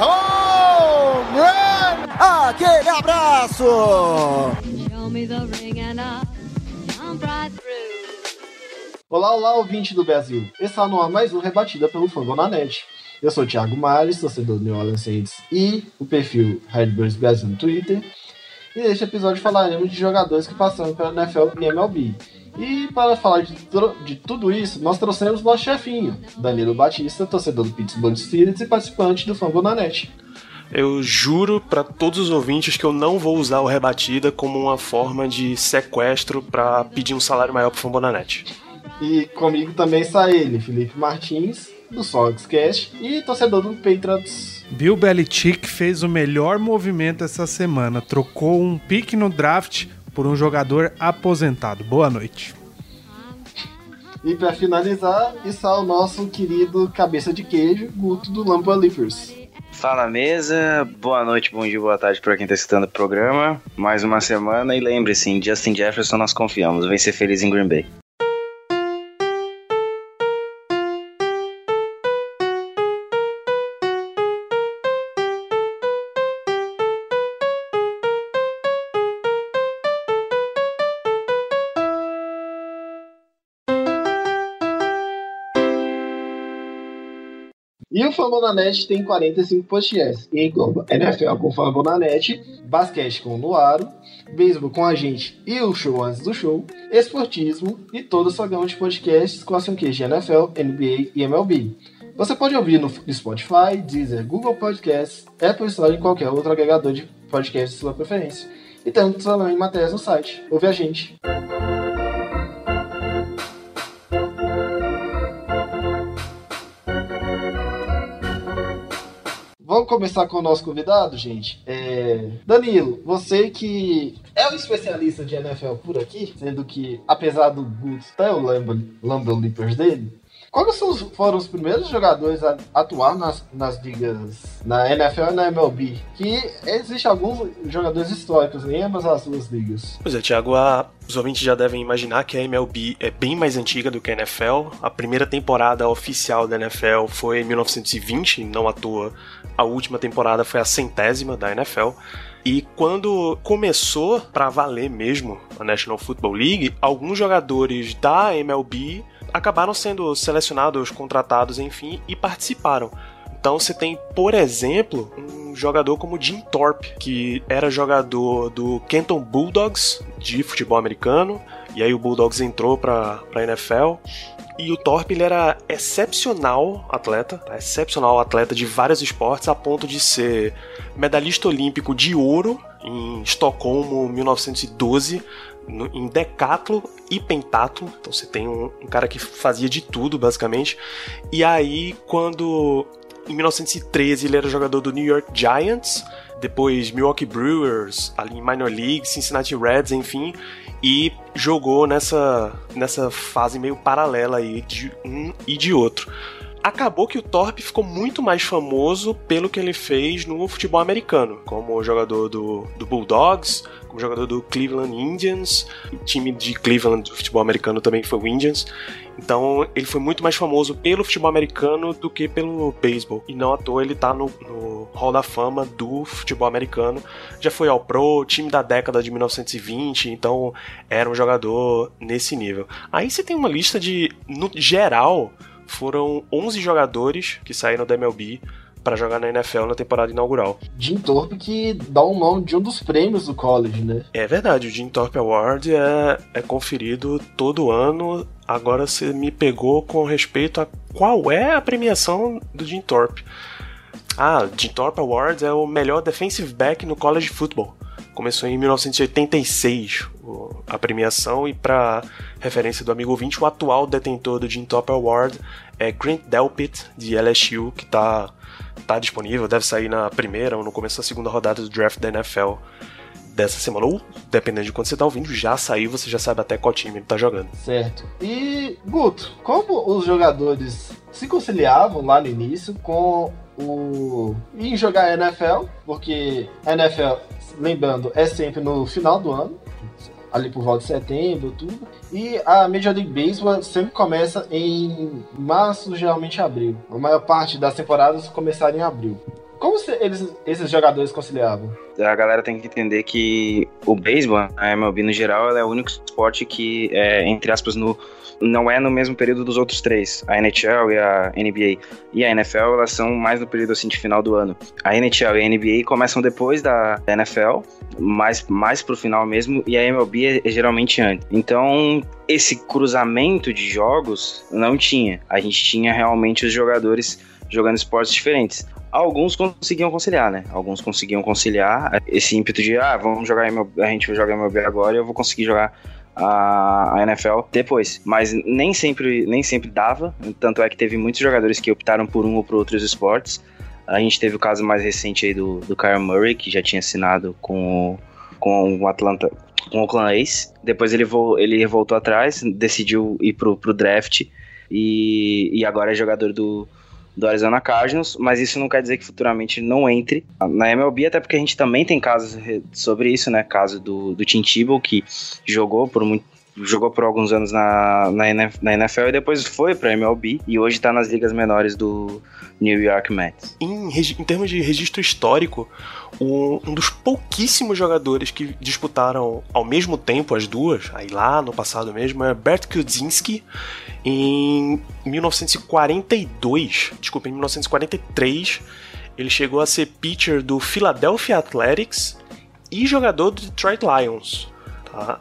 Home run! Aquele abraço. Olá, olá, ouvinte do Brasil. Está no ar mais um Rebatida pelo Fambonanet. Eu sou o Thiago Mares, torcedor do New Orleans Saints e o perfil Redbirds Brasil no Twitter. E neste episódio falaremos de jogadores que passaram pela NFL e MLB. E para falar de, de tudo isso, nós trouxemos nosso chefinho, Danilo Batista, torcedor do Pittsburgh Steelers e participante do Fambonanet. Eu juro pra todos os ouvintes que eu não vou usar o rebatida como uma forma de sequestro pra pedir um salário maior pro Fambonanet. E comigo também está ele, Felipe Martins, do Soxcast e torcedor do Patriots Bill Belichick fez o melhor movimento essa semana. Trocou um pique no draft por um jogador aposentado. Boa noite. E para finalizar, está o nosso querido cabeça de queijo, Guto do Lampa Leapers. Fala mesa, boa noite, bom dia, boa tarde para quem tá escutando o programa. Mais uma semana e lembre-se, em Justin Jefferson nós confiamos, vem ser feliz em Green Bay. E o Fambonanet tem 45 podcasts e engloba NFL com Fambonanet, basquete com o Nuaro, beisebol com a gente e o show antes do show, esportismo e toda a sua gama de podcasts com a franquia de NFL, NBA e MLB. Você pode ouvir no Spotify, Deezer, Google Podcasts, Apple Store e qualquer outro agregador de podcasts de sua preferência. E temos também matérias no site. Ouve a gente! Começar com o nosso convidado, gente. É... Danilo, você que é o especialista de NFL por aqui, sendo que, apesar do Guto ter o Lambo, Leapers dele, quais foram os primeiros jogadores a atuar nas, nas ligas, na NFL e na MLB? Que existem alguns jogadores históricos em ambas as duas ligas. Pois é, Thiago, a- os ouvintes já devem imaginar que a MLB é bem mais antiga do que a NFL. A primeira temporada oficial da NFL foi em 1920, não à toa. A última temporada foi a centésima da NFL. E quando começou pra valer mesmo a National Football League, alguns jogadores da MLB acabaram sendo selecionados, contratados, enfim, e participaram. Então você tem, por exemplo, um jogador como Jim Thorpe, que era jogador do Kenton Bulldogs de futebol americano, e aí o Bulldogs entrou para a NFL. E o Thorpe ele era excepcional atleta, tá? excepcional atleta de vários esportes, a ponto de ser medalhista olímpico de ouro em Estocolmo 1912, no- em decatlo e pentatlo. Então você tem um, um cara que fazia de tudo, basicamente. E aí, quando em 1913 ele era jogador do New York Giants, depois Milwaukee Brewers, ali em Minor League, Cincinnati Reds, enfim, e jogou nessa, nessa fase meio paralela aí de um e de outro. Acabou que o Thorpe ficou muito mais famoso pelo que ele fez no futebol americano, como jogador do, do Bulldogs, como jogador do Cleveland Indians, o time de Cleveland do futebol americano também foi o Indians. Então ele foi muito mais famoso pelo futebol americano do que pelo beisebol. E não à toa ele tá no, no Hall da Fama do futebol americano. Já foi ao Pro, time da década de 1920, então era um jogador nesse nível. Aí você tem uma lista de, no geral, foram 11 jogadores que saíram da MLB para jogar na NFL na temporada inaugural. Jim Thorpe que dá o nome de um dos prêmios do college, né? É verdade, o Jim Thorpe Award é, é conferido todo ano. Agora você me pegou com respeito a qual é a premiação do Jim Thorpe. Ah, Jim Thorpe Awards é o melhor defensive back no college football. Começou em 1986 o- a premiação e para referência do amigo ouvinte, o atual detentor do Jim Thorpe Award é Grant Delpit de LSU, que está tá disponível, deve sair na primeira ou no começo da segunda rodada do draft da NFL dessa semana, ou dependendo de quando você tá ouvindo, já saiu, você já sabe até qual time ele tá jogando. Certo. E, Guto, como os jogadores se conciliavam lá no início com o. em jogar NFL, porque a NFL, lembrando, é sempre no final do ano, ali por volta de setembro, tudo. E a Major League Baseball sempre começa em março, geralmente abril. A maior parte das temporadas começaram em abril. Como eles, esses jogadores conciliavam? A galera tem que entender que o beisebol, a MLB no geral, é o único esporte que, é, entre aspas, no, não é no mesmo período dos outros três. A NHL e a NBA e a NFL, elas são mais no período assim de final do ano. A NHL e a NBA começam depois da NFL, mais, mais pro final mesmo, e a MLB é, é geralmente antes. Então, esse cruzamento de jogos não tinha. A gente tinha realmente os jogadores jogando esportes diferentes alguns conseguiam conciliar, né? Alguns conseguiam conciliar esse ímpeto de, ah, vamos jogar MLB, a gente vai jogar MLB agora eu vou conseguir jogar a, a NFL depois. Mas nem sempre, nem sempre dava, tanto é que teve muitos jogadores que optaram por um ou por outros esportes. A gente teve o caso mais recente aí do, do Kyle Murray, que já tinha assinado com, com o Atlanta, com o Oakland Ace. Depois ele, vo, ele voltou atrás, decidiu ir pro, pro draft e, e agora é jogador do, do Arizona Cardinals, mas isso não quer dizer que futuramente não entre na MLB, até porque a gente também tem casos sobre isso, né? Caso do, do Tim Tebow, que jogou por muito jogou por alguns anos na, na, NFL e depois foi para MLB e hoje está nas ligas menores do New York Mets. Em, em termos de registro histórico, um, um, dos pouquíssimos jogadores que disputaram ao mesmo tempo as duas, aí lá no passado mesmo, é Bert Kudzinski em 1942, desculpa, em 1943, ele chegou a ser pitcher do Philadelphia Athletics e jogador do Detroit Lions.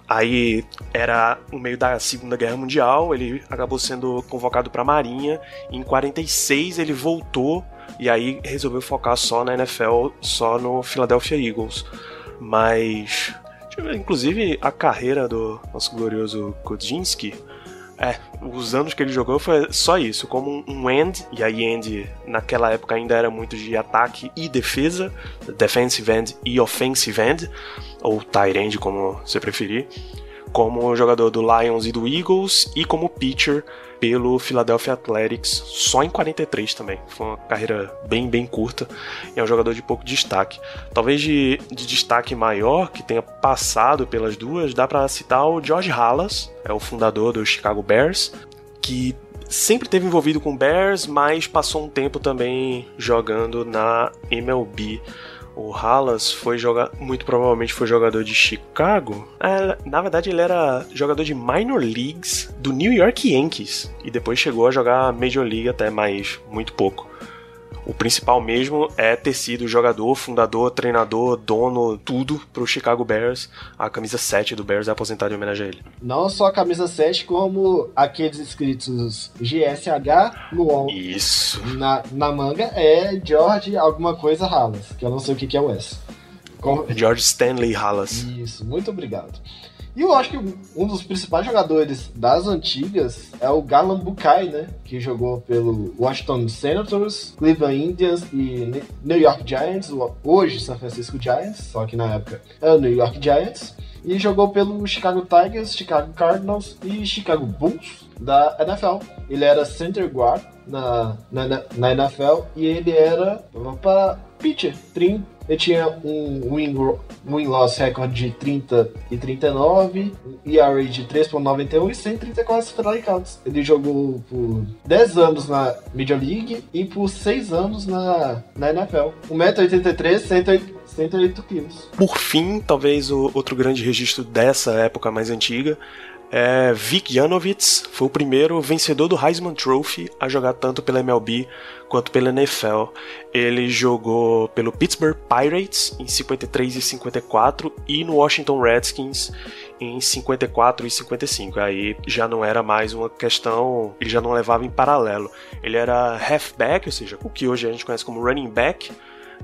Aí era no meio da Segunda Guerra Mundial, ele acabou sendo convocado para a Marinha. Em 46 ele voltou e aí resolveu focar só na NFL, só no Philadelphia Eagles. Mas, inclusive, a carreira do nosso glorioso Kodzinski é, os anos que ele jogou foi só isso, como um end, e aí end naquela época ainda era muito de ataque e defesa, defensive end e offensive end, ou tight end como você preferir, como jogador do Lions e do Eagles e como pitcher pelo Philadelphia Athletics só em 43 também. Foi uma carreira bem, bem curta e é um jogador de pouco destaque. Talvez de, de destaque maior que tenha passado pelas duas, dá para citar o George Halas, é o fundador do Chicago Bears, que sempre teve envolvido com Bears, mas passou um tempo também jogando na MLB. O Halas foi jogar, muito provavelmente foi jogador de Chicago. É, na verdade, ele era jogador de minor leagues do New York Yankees e depois chegou a jogar Major League até mais muito pouco. O principal mesmo é ter sido jogador, fundador, treinador, dono, tudo pro Chicago Bears. A camisa 7 do Bears é aposentada em homenagem a ele. Não só a camisa 7, como aqueles escritos GSH no Isso. Na, na manga é George alguma coisa Halas, que eu não sei o que, que é o S. George Stanley Halas. Isso, muito obrigado. E eu acho que um dos principais jogadores das antigas é o Garland Bukai, né? Que jogou pelo Washington Senators, Cleveland Indians e New York Giants, hoje San Francisco Giants, só que na época é o New York Giants. E jogou pelo Chicago Tigers, Chicago Cardinals e Chicago Bulls da NFL. Ele era center guard na, na, na NFL e ele era para pitcher, 30, ele tinha um win-loss record de 30 e 39, ERA de 3.91 e 134 strikeouts. Ele jogou por 10 anos na Major League e por 6 anos na, na NFL. 1,83m, 108, 108 quilos. Por fim, talvez o outro grande registro dessa época mais antiga é, Vic Janovitz foi o primeiro vencedor do Heisman Trophy a jogar tanto pela MLB quanto pela NFL. Ele jogou pelo Pittsburgh Pirates em 53 e 54 e no Washington Redskins em 54 e 55. Aí já não era mais uma questão, ele já não levava em paralelo. Ele era halfback, ou seja, o que hoje a gente conhece como running back,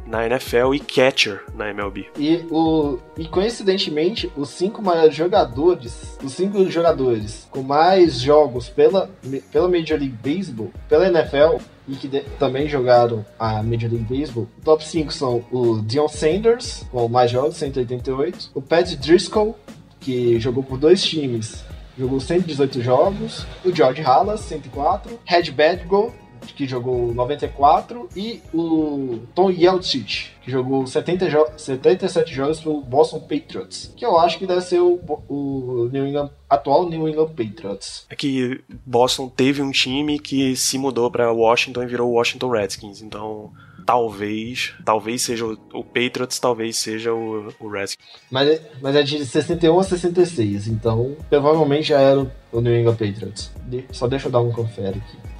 na NFL e catcher na MLB. E, o, e coincidentemente, os cinco maiores jogadores, os cinco jogadores com mais jogos pela, pela Major League Baseball, pela NFL, e que de, também jogaram a Major League Baseball. Top 5 são o Dion Sanders, com mais jogos, 188. O Pat Driscoll, que jogou por dois times, jogou 118 jogos. O George Halas, 104. Red Badgo, que jogou 94, e o Tom Yeltsich, que jogou 70 jo 77 jogos pelo Boston Patriots, que eu acho que deve ser o, o New England, atual New England Patriots. É que Boston teve um time que se mudou para Washington e virou o Washington Redskins, então talvez, talvez seja o, o Patriots, talvez seja o, o Redskins. Mas, mas é de 61 a 66, então provavelmente já era o New England Patriots. Só deixa eu dar um confere aqui.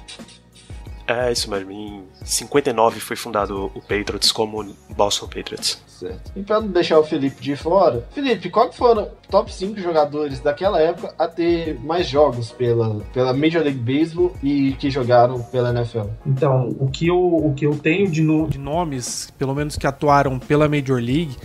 É isso mesmo. Em 59 foi fundado o Patriots como Boston Patriots. Certo. E pra não deixar o Felipe de fora, Felipe, qual que foram top 5 jogadores daquela época a ter mais jogos pela, pela Major League Baseball e que jogaram pela NFL? Então, o que eu, o que eu tenho de, no... de nomes, pelo menos que atuaram pela Major League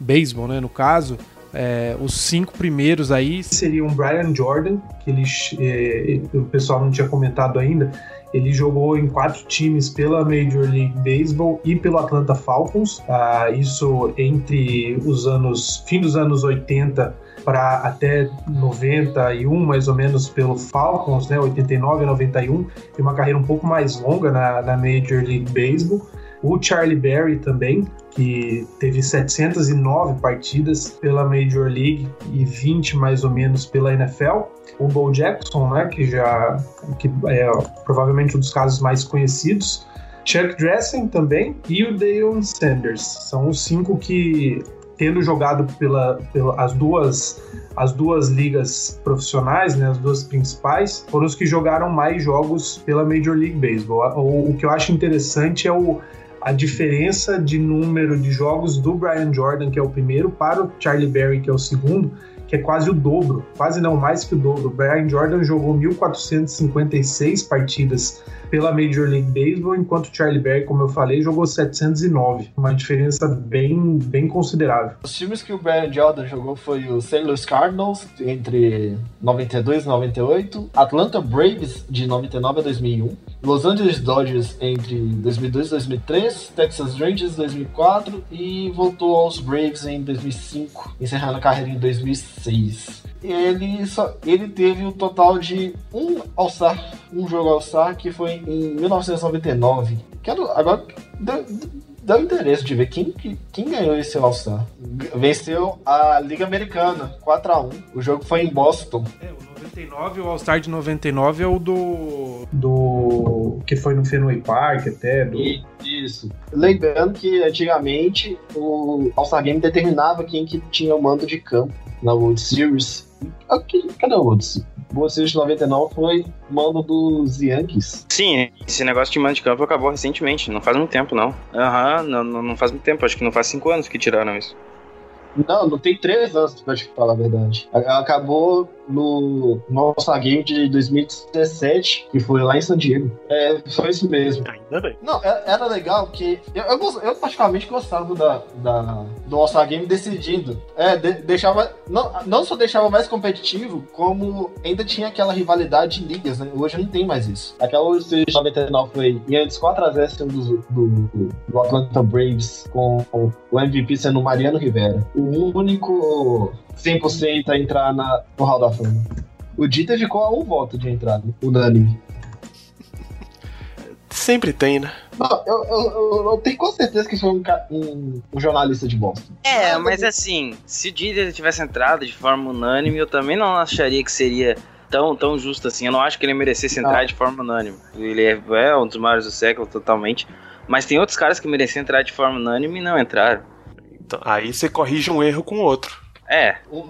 Baseball, né, no caso, é, os cinco primeiros aí seriam Brian Jordan, que eles, é, o pessoal não tinha comentado ainda. Ele jogou em quatro times pela Major League Baseball e pelo Atlanta Falcons. Ah, isso entre os anos fim dos anos 80 para até 91, mais ou menos, pelo Falcons, né? 89 a 91. Tem uma carreira um pouco mais longa na, na Major League Baseball. O Charlie Berry também, que teve 709 partidas pela Major League e 20 mais ou menos pela NFL. O Bo Jackson, né, que já que é provavelmente um dos casos mais conhecidos. Chuck Dressen também e o Deion Sanders. São os cinco que, tendo jogado pela, pela as duas as duas ligas profissionais, né, as duas principais, foram os que jogaram mais jogos pela Major League Baseball. O, o que eu acho interessante é o a diferença de número de jogos do Brian Jordan, que é o primeiro, para o Charlie Berry, que é o segundo, que é quase o dobro, quase não mais que o dobro. O Brian Jordan jogou 1.456 partidas pela Major League Baseball, enquanto o Charlie Berry, como eu falei, jogou 709. Uma diferença bem, bem considerável. Os times que o Brian Jordan jogou foi o St. Louis Cardinals entre 92 e 98, Atlanta Braves de 99 a 2001, Los Angeles Dodgers entre 2002 e 2003, Texas Rangers 2004 e voltou aos Braves em 2005, encerrando a carreira em 2006 ele só ele teve o um total de um All-Star, um jogo All-Star que foi em 1999. Quero agora deu, deu interesse de ver quem, quem ganhou esse All-Star. Venceu a Liga Americana 4 a 1. O jogo foi em Boston. É, o 99, o All-Star de 99 é o do do que foi no Fenway Park até do... Isso. Lembrando que antigamente o All-Star Game determinava quem que tinha o mando de campo na World Series Okay, cadê o outro? Boa Series de 99 foi mando dos Yankees. Sim, esse negócio de mando de campo acabou recentemente, não faz muito tempo, não. Aham, uhum, não, não faz muito tempo, acho que não faz cinco anos que tiraram isso. Não, não tem três anos, pra te falar a verdade. Acabou no nosso Game de 2017, que foi lá em San Diego. É, foi isso mesmo. Ainda bem. Não, é, era legal que eu, eu, eu particularmente gostava da, da, do All-Star Game decidindo. É, de, deixava. Não, não só deixava mais competitivo, como ainda tinha aquela rivalidade de ligas, né? Hoje não tem mais isso. Aquela World Series 99 foi e antes 4x0 do, do, do Atlanta Braves, com o MVP sendo o Mariano Rivera. O único 100% a entrar na, no Hall da Fama. O Dita ficou a um voto de entrada, unânime. Sempre tem, né? Não, eu, eu, eu, tenho com certeza que foi um, um, um jornalista de Boston. É, mas assim, se o Dita tivesse entrado de forma unânime, eu também não acharia que seria tão, tão justo assim. Eu não acho que ele merecesse entrar ah. de forma unânime. Ele é, é um dos maiores do século, totalmente. Mas tem outros caras que mereciam entrar de forma unânime e não entraram. Então, aí você corrige um erro com outro. É. Um,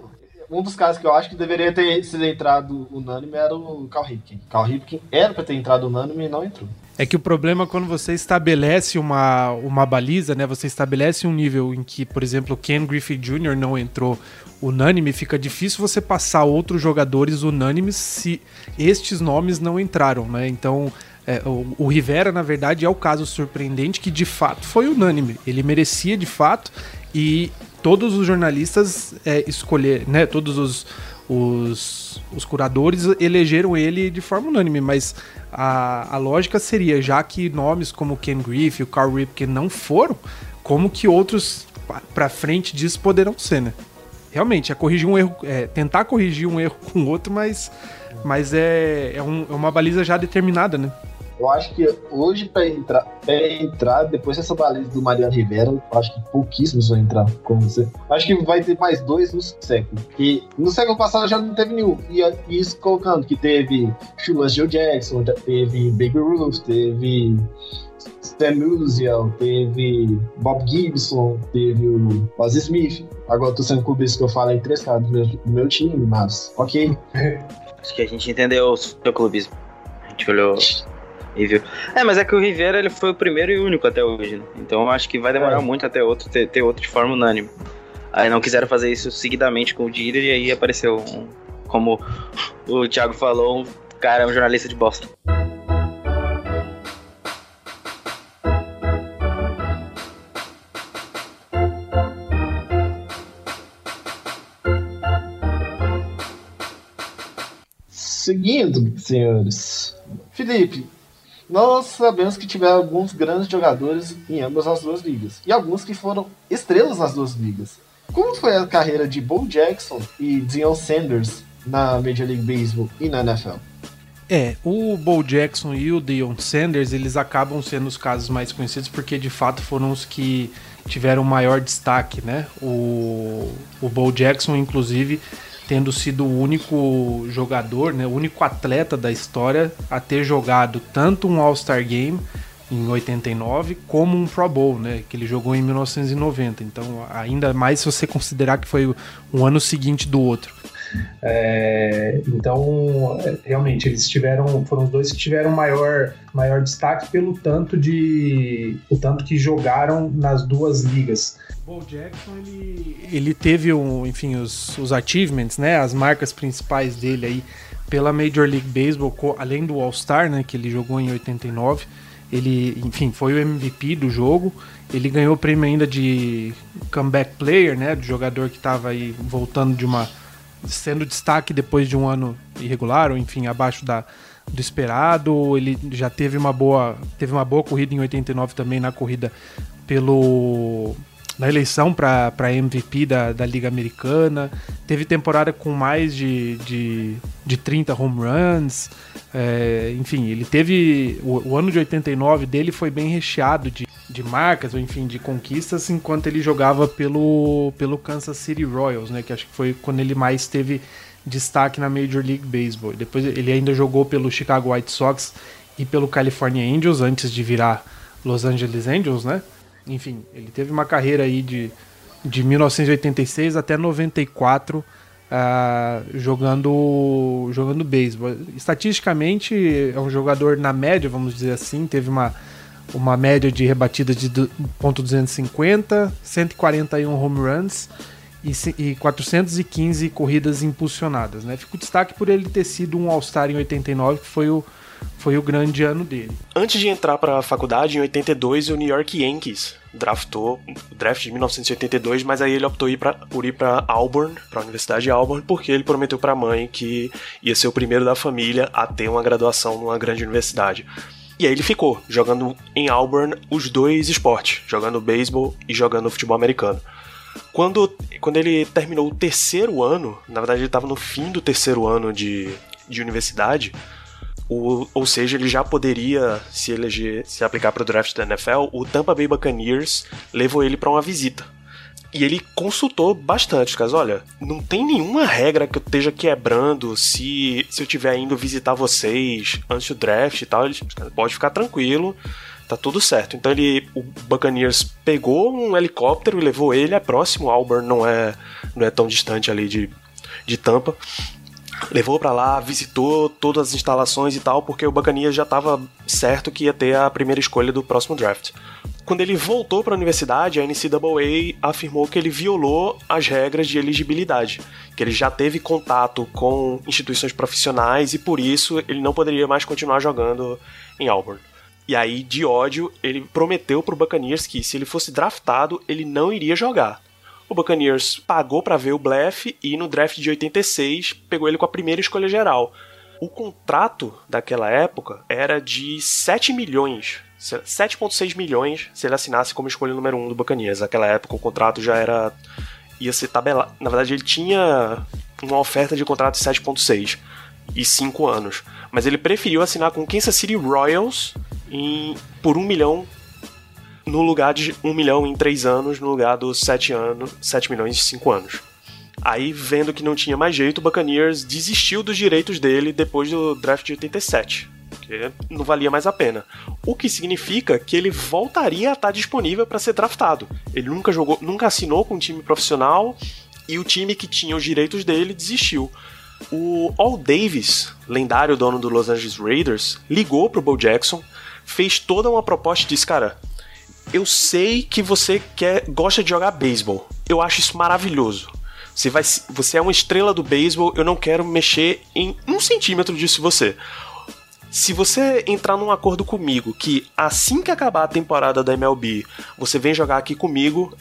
um dos casos que eu acho que deveria ter sido entrado unânime era o Carl Ripken. Carl Ripken era para ter entrado unânime e não entrou. É que o problema é quando você estabelece uma, uma baliza, né? Você estabelece um nível em que, por exemplo, Ken Griffey Jr. não entrou unânime, fica difícil você passar outros jogadores unânimes se estes nomes não entraram, né? Então, É, o, o Rivera, na verdade, é o caso surpreendente que de fato foi unânime. Ele merecia de fato e todos os jornalistas é, escolher, né? Todos os, os, os curadores elegeram ele de forma unânime, mas a, a lógica seria, já que nomes como Ken Griffey, o Carl Ripken não foram, como que outros para frente disso poderão ser, né? Realmente, é corrigir um erro, é tentar corrigir um erro com outro, mas, mas é, é, um, é uma baliza já determinada, né? Eu acho que hoje, para entrar, pra entrar, depois dessa baliza do Mariano Rivera, eu acho que pouquíssimos vão entrar com você. Acho que vai ter mais dois no século. E no século passado já não teve nenhum. E isso colocando que teve Chulas Joe Jackson, teve Baby Ruth, teve Stan Musial, teve Bob Gibson, teve o Buzz Smith. Agora tô sendo clubista que eu falo em três caras do meu, do meu time, mas ok. Acho que a gente entendeu o seu clubismo. A gente olhou É, mas é que o Rivera ele foi o primeiro e único até hoje, né? Então acho que vai demorar é. muito até outro ter, ter, outro de forma unânime. Aí não quiseram fazer isso seguidamente com o Dieter e aí apareceu, um, como o Thiago falou, um cara, um jornalista de Boston. Seguindo, senhores. Felipe, nós sabemos que tiveram alguns grandes jogadores em ambas as duas ligas. E alguns que foram estrelas nas duas ligas. Como foi a carreira de Bo Jackson e Deion Sanders na Major League Baseball e na NFL? É, o Bo Jackson e o Deion Sanders, eles acabam sendo os casos mais conhecidos porque de fato foram os que tiveram maior destaque, né? O, o Bo Jackson, inclusive, tendo sido o único jogador, né, o único atleta da história a ter jogado tanto um All-Star Game em 89 como um Pro Bowl, né, que ele jogou em 1990. Então, ainda mais se você considerar que foi um ano seguinte do outro. É, então, realmente, eles tiveram, foram os dois que tiveram maior, maior destaque pelo tanto de, o tanto que jogaram nas duas ligas. Bo Jackson ele, ele teve um, enfim os, os achievements, né, as marcas principais dele aí pela Major League Baseball, além do All Star, né, que ele jogou em 89. Ele, enfim, foi o MVP do jogo. Ele ganhou o prêmio ainda de comeback player, né, do jogador que estava aí voltando de uma sendo destaque depois de um ano irregular, ou enfim, abaixo da, do esperado. Ele já teve uma boa, teve uma boa corrida em 89 também na corrida pelo na eleição para MVP da, da Liga Americana. Teve temporada com mais de, de, de 30 home runs. É, enfim, ele teve. O, o, ano de 89 dele foi bem recheado de, de marcas, ou enfim, de conquistas, enquanto ele jogava pelo, pelo Kansas City Royals, né? Que acho que foi quando ele mais teve destaque na Major League Baseball. Depois ele ainda jogou pelo Chicago White Sox e pelo California Angels antes de virar Los Angeles Angels, né? Enfim, ele teve uma carreira aí de, de 1986 até 94 uh, ah, jogando jogando beisebol. Estatisticamente é um jogador na média, vamos dizer assim, teve uma, uma média de rebatida de .250, 141 home runs e, e 415 corridas impulsionadas, né? Fica o destaque por ele ter sido um All-Star em 89, que foi o foi o grande ano dele. Antes de entrar para a faculdade, em 82, o New York Yankees draftou o draft de 1982, mas aí ele optou ir pra, por ir para Auburn, para a Universidade de Auburn, porque ele prometeu para a mãe que ia ser o primeiro da família a ter uma graduação numa grande universidade. E aí ele ficou jogando em Auburn os dois esportes, jogando beisebol e jogando futebol americano. Quando, quando ele terminou o terceiro ano, na verdade ele estava no fim do terceiro ano de, de universidade, o, ou seja, ele já poderia se eleger, se aplicar para o draft da NFL. O Tampa Bay Buccaneers levou ele para uma visita. E ele consultou bastante, caso olha, não tem nenhuma regra que eu esteja quebrando se, se eu estiver indo visitar vocês antes do draft e tal. Ele pode ficar tranquilo, tá tudo certo. Então ele, o Buccaneers pegou um helicóptero e levou ele, é próximo, Auburn não é, não é tão distante ali de, de Tampa levou para lá, visitou todas as instalações e tal, porque o Buccaneers já estava certo que ia ter a primeira escolha do próximo draft. Quando ele voltou para a universidade, a NCAA afirmou que ele violou as regras de elegibilidade, que ele já teve contato com instituições profissionais e por isso ele não poderia mais continuar jogando em Auburn. E aí, de ódio, ele prometeu pro Buccaneers que se ele fosse draftado, ele não iria jogar. O Buccaneers pagou para ver o blefe e no draft de 86 pegou ele com a primeira escolha geral. O contrato daquela época era de 7 milhões 7,6 milhões se ele assinasse como escolha número 1 um do Buccaneers. Naquela época o contrato já era. ia ser tabelado. Na verdade, ele tinha uma oferta de contrato de 7,6 e 5 anos. Mas ele preferiu assinar com Kansas City Royals em, por 1 milhão no lugar de 1 milhão em 3 anos, no lugar dos 7, anos, 7 milhões em 5 anos. Aí, vendo que não tinha mais jeito, o Buccaneers desistiu dos direitos dele depois do draft de 87 porque não valia mais a pena. O que significa que ele voltaria a estar disponível para ser draftado. Ele nunca jogou, nunca assinou com um time profissional e o time que tinha os direitos dele desistiu. O Al Davis, lendário dono do Los Angeles Raiders, ligou pro Bo Jackson, fez toda uma proposta e disse: "Cara, eu sei que você quer gosta de jogar beisebol. Eu acho isso maravilhoso. Você, vai, você é uma estrela do beisebol, eu não quero mexer em um centímetro disso você. Se você entrar num acordo comigo que assim que acabar a temporada da MLB, você vem jogar aqui comigo,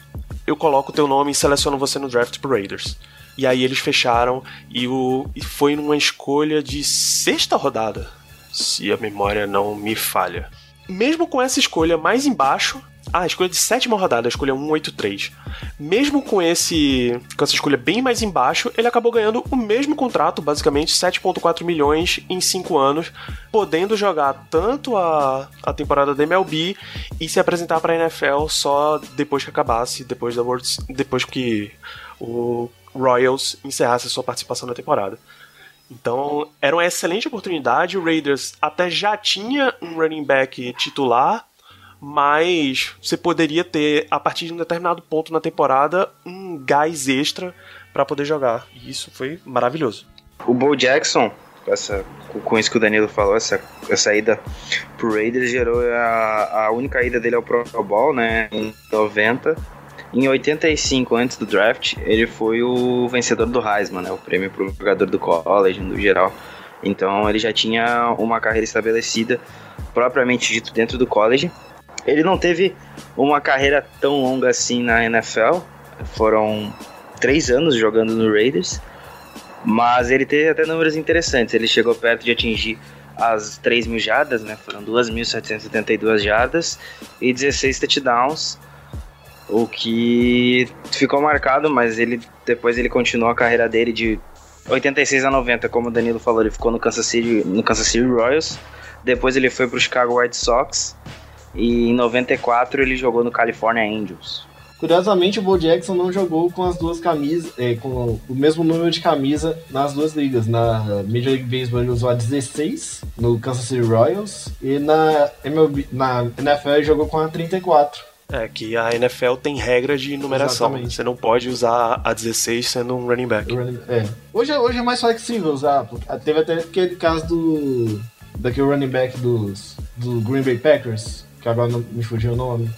eu coloco o teu nome e seleciono você no draft pro Raiders. E aí eles fecharam e, o, e foi numa escolha de sexta rodada, se a memória não me falha. Mesmo com essa escolha mais embaixo, ah, escolha de sétima rodada, a escolha 183. Mesmo com esse com essa escolha bem mais embaixo, ele acabou ganhando o mesmo contrato, basicamente 7.4 milhões em 5 anos, podendo jogar tanto a, a temporada da MLB e se apresentar para a NFL só depois que acabasse, depois da World, depois que o Royals encerrasse a sua participação na temporada. Então, era uma excelente oportunidade. O Raiders até já tinha um running back titular, mas você poderia ter, a partir de um determinado ponto na temporada, um gás extra para poder jogar. E isso foi maravilhoso. O Bo Jackson, essa, com isso que o Danilo falou, essa, essa ida pro Raiders gerou a, a única ida dele ao Pro Bowl, né, em 90. Em 85, antes do draft, ele foi o vencedor do Heisman, né, o prêmio pro jogador do college, no geral. Então ele já tinha uma carreira estabelecida, propriamente dito, dentro do college. Ele não teve uma carreira tão longa assim na NFL. Foram três anos jogando no Raiders. Mas ele teve até números interessantes. Ele chegou perto de atingir as 3 mil jardas, né? Foram 2.772 jardas e 16 touchdowns. O que ficou marcado, mas ele depois ele continuou a carreira dele de 86 a 90, como o Danilo falou, ele ficou no Kansas City, no Kansas City Royals. Depois ele foi para o Chicago White Sox e em 94 ele jogou no California Angels. Curiosamente, o Bo Jackson não jogou com as duas camisas, é, com o mesmo número de camisa nas duas ligas. Na Major League Baseball ele usou a 16 no Kansas City Royals e na, MLB, na NFL ele jogou com a 34. É, que a NFL tem regra de numeração. Exatamente. Você não pode usar a 16 sendo um running back. É. Hoje, é- hoje é mais flexível usar, porque teve até aquele caso do daquele running back dos, do Green Bay Packers, que agora não me fugiu o nome.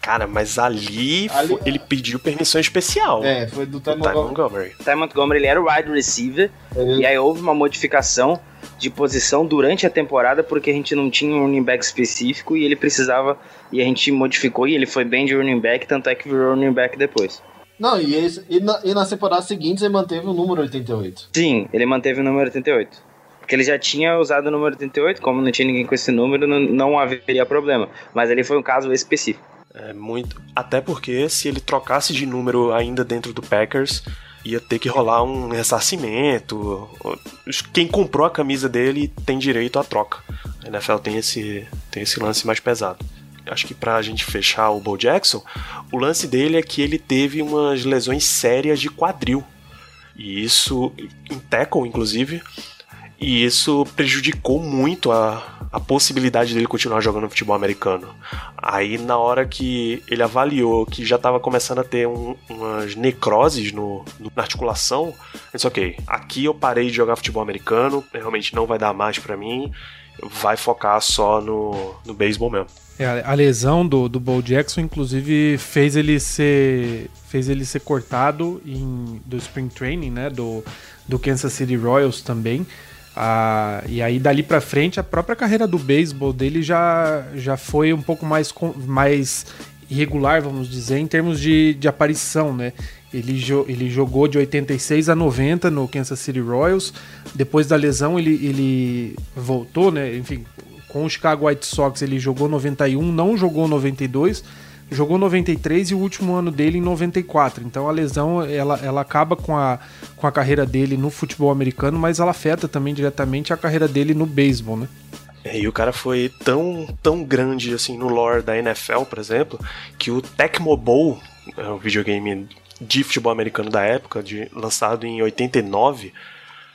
Cara, mas ali, Ali- fo- ele pediu permissão especial. É, foi do Ty Ty Montgomery. Ty Montgomery ele era o wide receiver Montgomery. e aí houve uma modificação de posição durante a temporada porque a gente não tinha um running back específico e ele precisava e a gente modificou e ele foi bem de running back, tanto é que virou running back depois. Não, e, esse, e, na, e nas temporadas seguintes ele manteve o número 88. Sim, ele manteve o número 88. Porque ele já tinha usado o número 88, como não tinha ninguém com esse número, não, não haveria problema. Mas ele foi um caso específico. É muito. Até porque se ele trocasse de número ainda dentro do Packers, ia ter que rolar um ressarcimento. Quem comprou a camisa dele tem direito à troca. A NFL tem esse, tem esse lance mais pesado. Acho que pra gente fechar o Bo Jackson, o lance dele é que ele teve umas lesões sérias de quadril. E isso, em tackle, inclusive, e isso prejudicou muito a, a possibilidade dele continuar jogando futebol americano. Aí, na hora que ele avaliou que já estava começando a ter um, umas necroses no, no, na articulação, ele disse: Ok, aqui eu parei de jogar futebol americano, realmente não vai dar mais para mim, vai focar só no, no beisebol mesmo. É, a lesão do, do Bo Jackson, inclusive, fez ele ser fez ele ser cortado em, do Spring Training, né? Do, do Kansas City Royals também. Ah, e aí dali para frente a própria carreira do beisebol dele já, já foi um pouco mais, mais irregular, vamos dizer, em termos de, de aparição, né? Ele, jo ele jogou de 86 a 90 no Kansas City Royals. Depois da lesão ele, ele voltou, né? Enfim, com o Chicago White Sox ele jogou 91, não jogou 92 jogou 93 e o último ano dele em 94. Então a lesão ela, ela acaba com a, com a carreira dele no futebol americano, mas ela afeta também diretamente a carreira dele no beisebol, né? É, e o cara foi tão, tão grande assim no lore da NFL, por exemplo, que o Tecmo Bowl, é videogame de futebol americano da época, de, lançado em 89,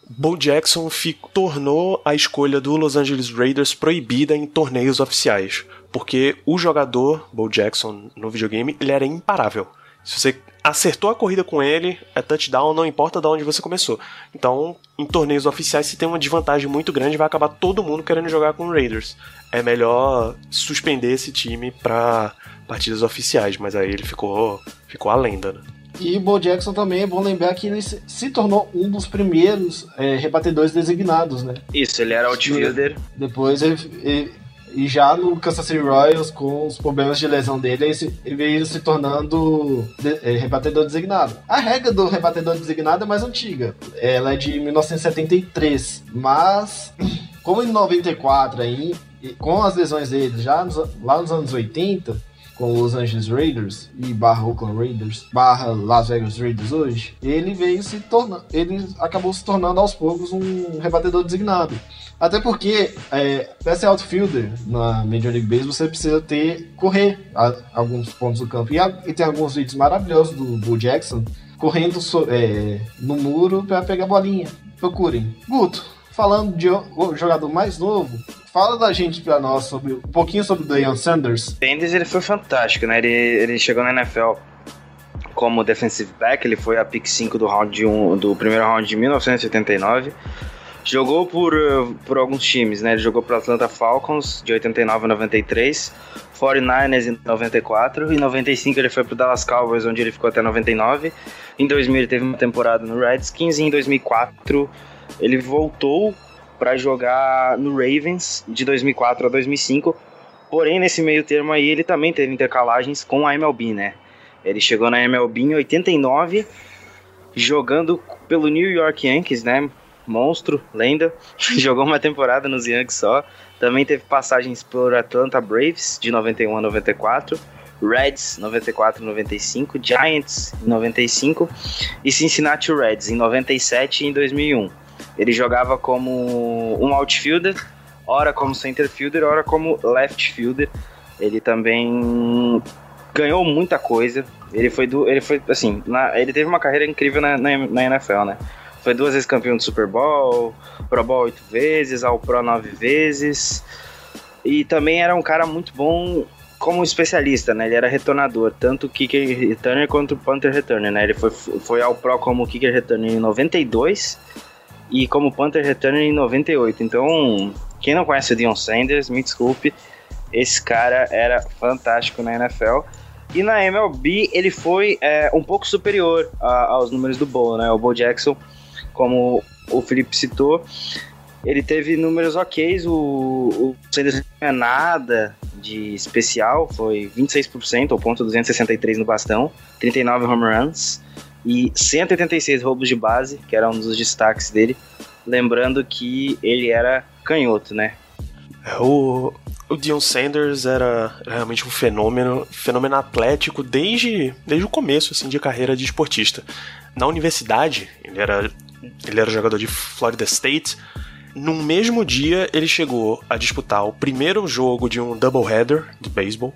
Bo Jackson tornou a escolha do Los Angeles Raiders proibida em torneios oficiais, porque o jogador Bo Jackson no videogame ele era imparável. Se você acertou a corrida com ele, é touchdown, não importa de onde você começou. Então, em torneios oficiais, se tem uma desvantagem muito grande, vai acabar todo mundo querendo jogar com o Raiders. É melhor suspender esse time para partidas oficiais, mas aí ele ficou, ficou a lenda, né? E o Bo Jackson também é bom lembrar que ele se tornou um dos primeiros é, rebatedores designados, né? Isso, ele era outfielder. Depois ele, ele, e já no Kansas City Royals, com os problemas de lesão dele, ele, veio se tornando de, é, rebatedor designado. A regra do rebatedor designado é mais antiga. Ela é de 1973. Mas, como em 94 aí, com as lesões dele já nos, lá nos anos 80, com os Los Angeles Raiders e barra Oakland Raiders, barra Las Vegas Raiders hoje, ele veio se tornando, ele acabou se tornando aos poucos um rebatedor designado. Até porque, é, para ser outfielder na Major League Baseball, você precisa ter, correr a, alguns pontos do campo. E, a, e, tem alguns vídeos maravilhosos do Bull Jackson correndo so, é, no muro para pegar a bolinha. Procurem. Guto, falando de o jogador mais novo, fala da gente pra nós sobre um pouquinho sobre o Deion Sanders. Sanders ele foi fantástico, né? Ele, ele chegou na NFL como defensive back, ele foi a pick 5 do round 1, do primeiro round de 1979. Jogou por, por alguns times, né? Ele jogou pro Atlanta Falcons de 89 a 93, 49ers em 94 e 95 ele foi pro Dallas Cowboys, onde ele ficou até 99. Em 2000 ele teve uma temporada no Redskins e em 2004 ele voltou para jogar no Ravens de 2004 a 2005. Porém, nesse meio termo aí, ele também teve intercalagens com a MLB, né? Ele chegou na MLB em 89, jogando pelo New York Yankees, né? Monstro, lenda. Jogou uma temporada nos Yankees só. Também teve passagens por Atlanta Braves de 91 a 94. Reds 94 95, Giants em 95 e Cincinnati Reds em 97 e em 2001. Ele jogava como um outfielder, ora como center fielder, ora como left fielder. Ele também ganhou muita coisa. Ele foi do, ele foi assim, na, ele teve uma carreira incrível na, na, na, NFL, né? Foi duas vezes campeão do Super Bowl, Pro Bowl oito vezes, ao Pro nove vezes. E também era um cara muito bom como especialista, né? Ele era retornador, tanto kicker returner quanto punter returner, né? Ele foi, foi ao Pro como kicker returner em 92 e como Panther Returner em 98. Então, quem não conhece o Dion Sanders, me desculpe, esse cara era fantástico na NFL. E na MLB ele foi é, um pouco superior a, aos números do Bo, né? O Bo Jackson, como o Felipe citou, ele teve números ok, o, o Sanders não tinha nada de especial, foi 26%, ou ponto 263 no bastão, 39 home runs, e 186 roubos de base, que era um dos destaques dele. Lembrando que ele era canhoto, né? É, o, o Dion Sanders era realmente um fenômeno, fenômeno atlético desde, desde o começo assim, de carreira de esportista. Na universidade, ele era, ele era jogador de Florida State. No mesmo dia, ele chegou a disputar o primeiro jogo de um doubleheader de beisebol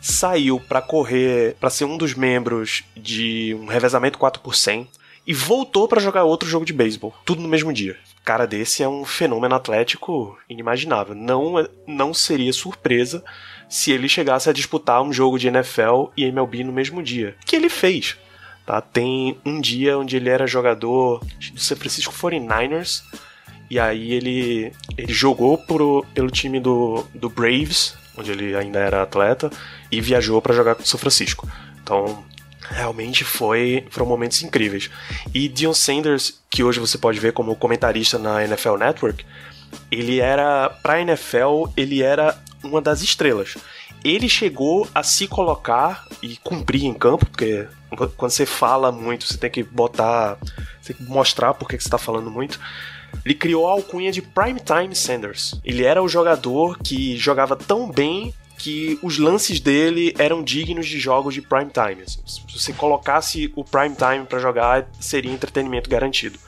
saiu para correr, para ser um dos membros de um revezamento 4 por 100 e voltou para jogar outro jogo de beisebol, tudo no mesmo dia. cara desse é um fenômeno atlético inimaginável. Não, é, não seria surpresa se ele chegasse a disputar um jogo de NFL e MLB no mesmo dia. Que ele fez. Tá? Tem um dia onde ele era jogador do San Francisco 49ers. E aí ele, ele jogou pro, pelo time do, do Braves, onde ele ainda era atleta, e viajou para jogar com o São Francisco. Então, realmente foi, foram momentos incríveis. E Dion Sanders, que hoje você pode ver como comentarista na NFL Network, ele era, pra NFL, ele era uma das estrelas. Ele chegou a se colocar e cumprir em campo, porque quando você fala muito, você tem que botar, você tem que mostrar porque que você está falando muito. Ele criou a alcunha de Primetime Sanders. Ele era o jogador que jogava tão bem que os lances dele eram dignos de jogos de prime time. Assim. Se você colocasse o prime time para jogar, seria entretenimento garantido.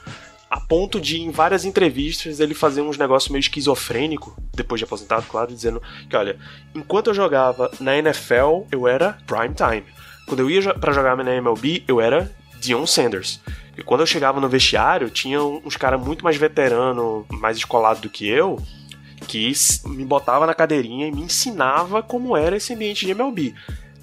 A ponto de, em várias entrevistas, ele fazer uns negócios meio esquizofrênico, depois de aposentado, claro, dizendo que, olha, enquanto eu jogava na NFL, eu era prime time. Quando eu ia para jogar na MLB, eu era Dion Sanders. E quando eu chegava no vestiário, tinha uns caras muito mais veteranos, mais escolados do que eu, que me botava na cadeirinha e me ensinava como era esse ambiente de MLB.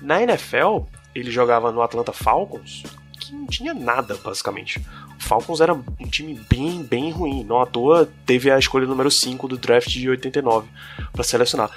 Na NFL, ele jogava no Atlanta Falcons, que não tinha nada, basicamente. Falcons era um time bem, bem ruim. Não à toa teve a escolha número 5 do draft de 89 para selecionar.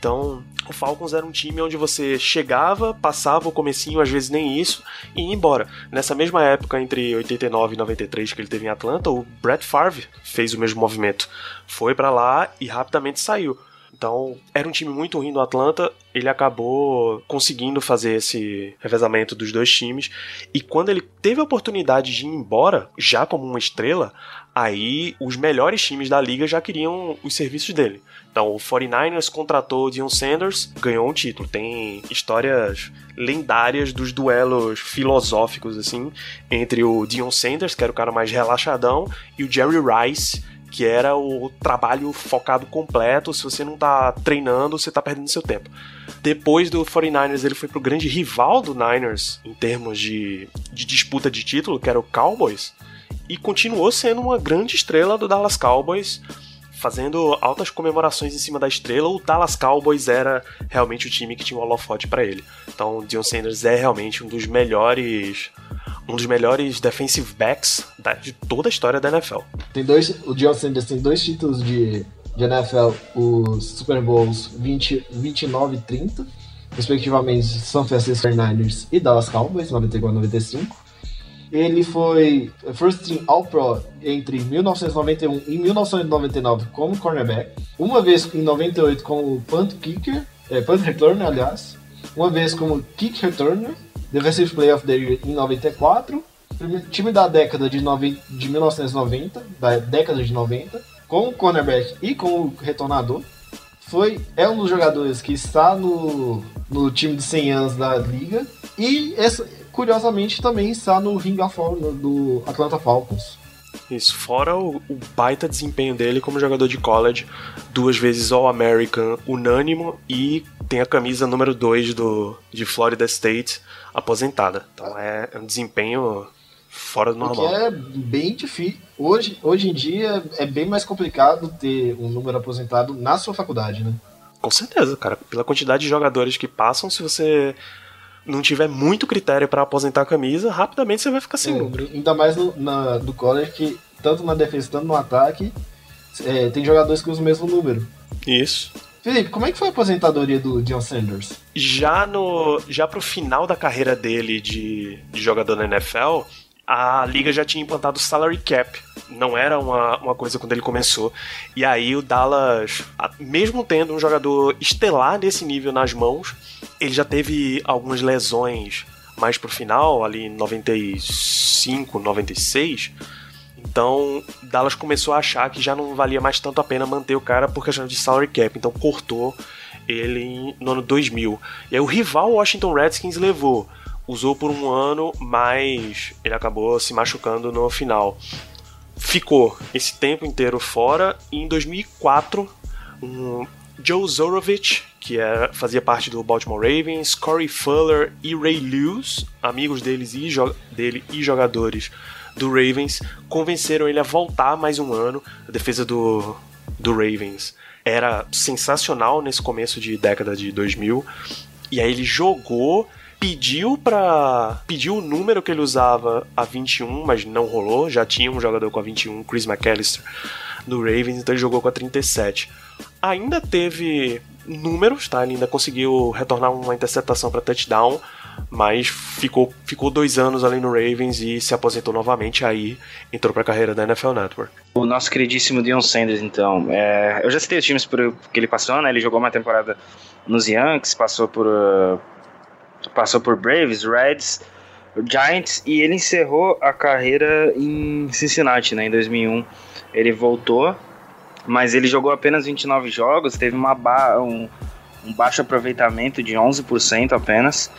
Então, o Falcons era um time onde você chegava, passava o comecinho, às vezes nem isso, e ia embora. Nessa mesma época, entre 89 e 93 que ele teve em Atlanta, o Brett Favre fez o mesmo movimento. Foi para lá e rapidamente saiu. Então, era um time muito ruim do Atlanta, ele acabou conseguindo fazer esse revezamento dos dois times. E quando ele teve a oportunidade de ir embora, já como uma estrela, aí os melhores times da liga já queriam os serviços dele. Então, o 49ers contratou Dion Sanders, ganhou um título. Tem histórias lendárias dos duelos filosóficos, assim, entre o Dion Sanders, que era o cara mais relaxadão, e o Jerry Rice, que era o trabalho focado completo. Se você não tá treinando, você tá perdendo seu tempo. Depois do 49ers, ele foi pro grande rival do Niners em termos de, de disputa de título, que era o Cowboys, e continuou sendo uma grande estrela do Dallas Cowboys fazendo altas comemorações em cima da estrela, o Dallas Cowboys era realmente o time que tinha o holofote para ele. Então, Dion Sanders é realmente um dos melhores um dos melhores defensive backs da, de toda a história da NFL. Tem dois, o Dion Sanders tem dois títulos de, de NFL, os Super Bowls 20, 29 e 30, respectivamente São Francisco 49ers e Dallas Cowboys, 94 e 95. Ele foi First Team All-Pro entre 1991 e 1999 como cornerback, uma vez em 98 como punt kicker, é, punt returner, aliás, uma vez como kick returner, Defensive Player of the Year em 94, time da década de, de 1990, da década de 90, como cornerback e como retornador. Foi, é um dos jogadores que está no, no time de 100 anos da liga e essa, curiosamente também está no Ring of Honor do Atlanta Falcons. Isso, fora o, o, baita desempenho dele como jogador de college, duas vezes All-American unânimo e tem a camisa número 2 do, de Florida State aposentada. Então é, é um desempenho fora do normal. Que é bem difícil. Hoje, hoje em dia é bem mais complicado ter um número aposentado na sua faculdade, né? Com certeza, cara. Pela quantidade de jogadores que passam, se você não tiver muito critério para aposentar a camisa, rapidamente você vai ficar sem é, número. Ainda mais no, na, do college que, tanto na defesa, tanto no ataque, é, tem jogadores que usam o mesmo número. Isso. Felipe, como é que foi a aposentadoria do John Sanders? Já no já pro final da carreira dele de, de jogador na NFL, a liga já tinha implantado o salary cap. Não era uma, uma coisa quando ele começou. E aí o Dallas, mesmo tendo um jogador estelar desse nível nas mãos, ele já teve algumas lesões mais pro final, ali em 95, 96. Então, Dallas começou a achar que já não valia mais tanto a pena manter o cara por questão de salary cap. Então, cortou ele no ano 2000. E aí, o rival Washington Redskins levou usou por um ano, mas ele acabou se machucando no final. Ficou esse tempo inteiro fora e em 2004 um Joe Zorovich, que era, fazia parte do Baltimore Ravens, Corey Fuller e Ray Lewis, amigos deles e dele e jogadores do Ravens convenceram ele a voltar mais um ano. A defesa do, do Ravens era sensacional nesse começo de década de 2000. E aí ele jogou, pediu para pediu o número que ele usava a 21, mas não rolou. Já tinha um jogador com a 21, Chris McAllister, no Ravens, então ele jogou com a 37. Ainda teve números, tá? Ele ainda conseguiu retornar uma interceptação para touchdown, mas ficou, ficou dois anos ali no Ravens e se aposentou novamente. Aí entrou para a carreira da NFL Network. O nosso queridíssimo Dion Sanders, então. É, eu já citei os times por que ele passou, né? Ele jogou uma temporada nos Yankees, passou por passou por Braves, Reds, Giants e ele encerrou a carreira em Cincinnati, né? Em 2001 ele voltou, mas ele jogou apenas 29 jogos, teve uma ba um, um baixo aproveitamento de 11% apenas.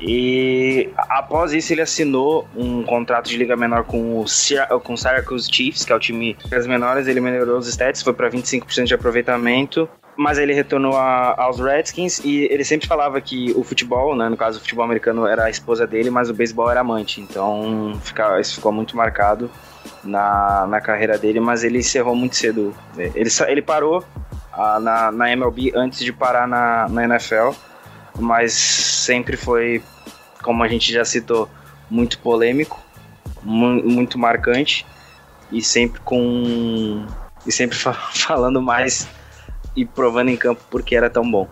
E após isso ele assinou um contrato de liga menor com o com Syracuse Chiefs, que é o time das menores, ele melhorou os stats, foi para 25% de aproveitamento. Mas ele retornou a, aos Redskins e ele sempre falava que o futebol, né, no caso o futebol americano era a esposa dele, mas o beisebol era amante. Então fica, isso ficou muito marcado na, na carreira dele, mas ele encerrou muito cedo. Ele, ele parou a, na, na MLB antes de parar na, na NFL mas sempre foi, como a gente já citou, muito polêmico, mu muito marcante e sempre com e sempre fa falando mais e provando em campo porque era tão bom.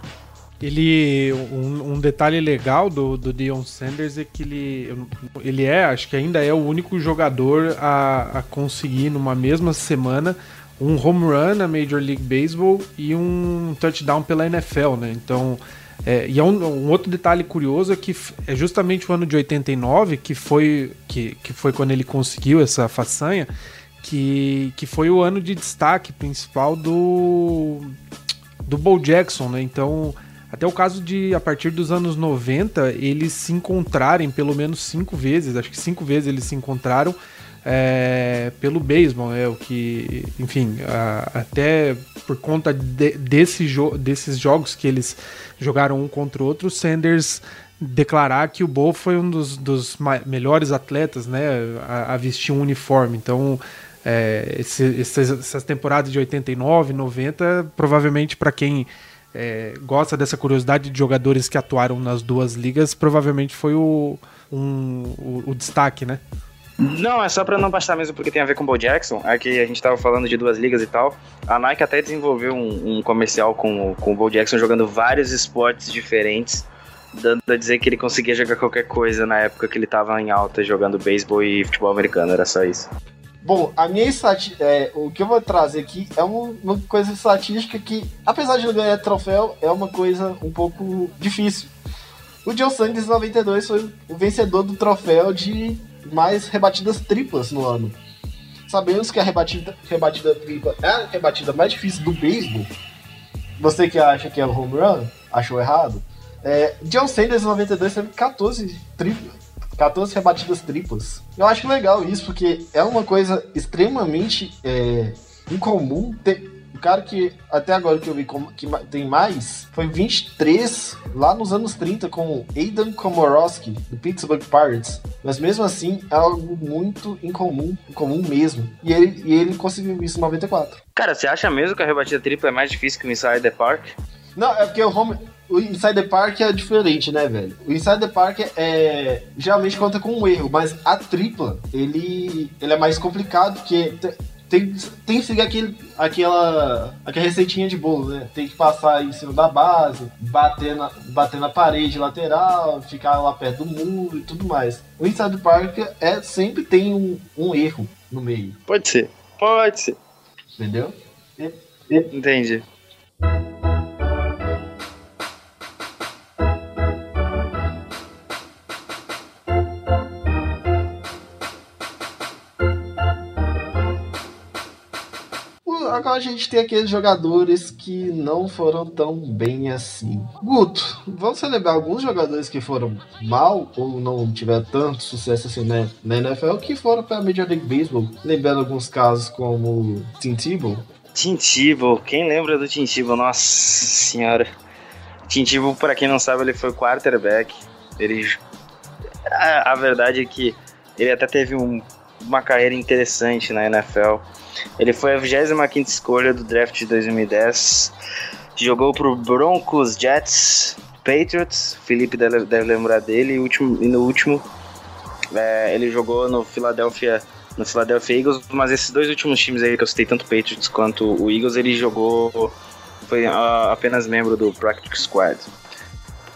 Ele um, um, detalhe legal do, do Dion Sanders é que ele, ele é, acho que ainda é o único jogador a, a conseguir numa mesma semana um home run na Major League Baseball e um touchdown pela NFL, né? Então é, e é um, um, outro detalhe curioso é que é justamente o ano de 89 que foi, que, que foi quando ele conseguiu essa façanha, que, que foi o ano de destaque principal do, do Bo Jackson, né? Então, até o caso de, a partir dos anos 90, eles se encontrarem pelo menos cinco vezes, acho que cinco vezes eles se encontraram é, pelo beisebol, é o que, enfim, a, até por conta de, desse jo desses jogos que eles jogaram um contra o outro, o Sanders declarar que o Bo foi um dos, dos melhores atletas, né, a, a, vestir um uniforme. Então, é, esse, essas, essas temporadas de 89, 90, provavelmente para quem é, gosta dessa curiosidade de jogadores que atuaram nas duas ligas, provavelmente foi o, um, o, o destaque, né? Não, é só pra não bastar mesmo porque tem a ver com o Bo Jackson. Que a gente tava falando de duas ligas e tal. A Nike até desenvolveu um, um comercial com, com o Bo Jackson jogando vários esportes diferentes, dando a dizer que ele conseguia jogar qualquer coisa na época que ele tava em alta jogando beisebol e futebol americano. Era só isso. Bom, a minha é, o que eu vou trazer aqui é uma, uma coisa estatística que, apesar de não ganhar troféu, é uma coisa um pouco difícil. O John Sanders 92 foi o vencedor do troféu de mais rebatidas triplas no ano. Sabemos que a rebatida, rebatida tripla é a rebatida mais difícil do beisebol. Você que acha que é o home run, achou errado. É, John Sanders 92 teve 14 triplas. 14 rebatidas triplas. Eu acho legal isso, porque é uma coisa extremamente é, incomum ter, cara que até agora que eu vi que tem mais foi 23 lá nos anos 30 com Aidan Komorowski, do Pittsburgh Pirates. Mas mesmo assim é algo muito incomum, incomum mesmo. E ele, e ele conseguiu isso em 94. Cara, você acha mesmo que a rebatida tripla é mais difícil que o Inside the Park? Não, é porque o home, o Inside the Park é diferente, né, velho? O Inside the Park é geralmente conta com um erro, mas a tripla, ele, ele é mais complicado porque tem, tem que seguir aquele, aquela, aquela receitinha de bolo, né? Tem que passar em cima da base, bater na, bater na parede lateral, ficar lá perto do muro e tudo mais. O Inside Park é, sempre tem um, um erro no meio. Pode ser, pode ser. Entendeu? Entendi. Agora a gente tem aqueles jogadores que não foram tão bem assim. Guto, vamos celebrar alguns jogadores que foram mal ou não tiveram tanto sucesso assim né, na NFL que foram para a Major League Baseball. Lembrando alguns casos como Tim Tebow, quem lembra do Tim Tebow? Nossa senhora. Tim Tebow, para quem não sabe, ele foi quarterback. Ele a, a verdade é que ele até teve um uma carreira interessante na NFL. Ele foi a 25 escolha do draft de 2010. Jogou pro Broncos, Jets, Patriots. Felipe deve, lembrar dele. E, último, e no último, é, ele jogou no Philadelphia, no Philadelphia Eagles. Mas esses dois últimos times aí que eu citei, tanto Patriots quanto o Eagles, ele jogou. Foi apenas membro do Practice Squad.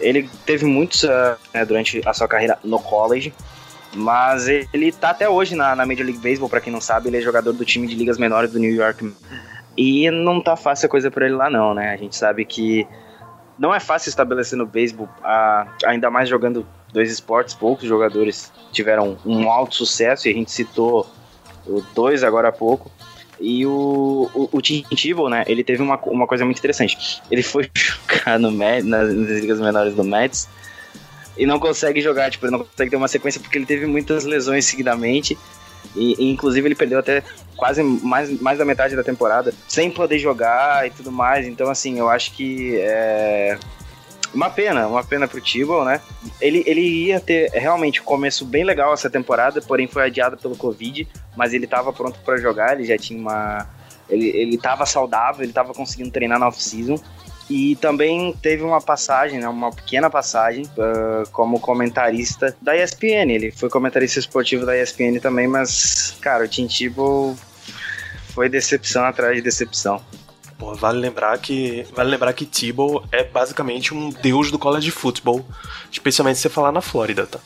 Ele teve muitos uh, né, durante a sua carreira no college. Mas ele tá até hoje na, na Major League Baseball, para quem não sabe, ele é jogador do time de ligas menores do New York. E não tá fácil a coisa para ele lá não, né? A gente sabe que não é fácil estabelecer no beisebol, ainda mais jogando dois esportes, poucos jogadores tiveram um alto sucesso, e a gente citou dois agora há pouco. E o, o, o Tim Tebow, né, ele teve uma, uma coisa muito interessante. Ele foi jogar no Mets, nas, nas ligas menores do Mets, e não consegue jogar, tipo, ele não consegue ter uma sequência porque ele teve muitas lesões seguidamente. E, e, inclusive ele perdeu até quase mais, mais da metade da temporada sem poder jogar e tudo mais. Então, assim, eu acho que é uma pena, uma pena pro Tebow, né? Ele, ele ia ter realmente um começo bem legal essa temporada, porém foi adiado pelo Covid, mas ele tava pronto para jogar, ele já tinha uma. Ele, ele tava saudável, ele tava conseguindo treinar na off-season. E também teve uma passagem, né, uma pequena passagem uh, como comentarista da ESPN. Ele foi comentarista esportivo da ESPN também, mas, cara, o Tim Tebow foi decepção atrás de decepção. Pô, vale lembrar que vale lembrar que Tebow é basicamente um deus do college football, especialmente se você falar na Flórida, tá?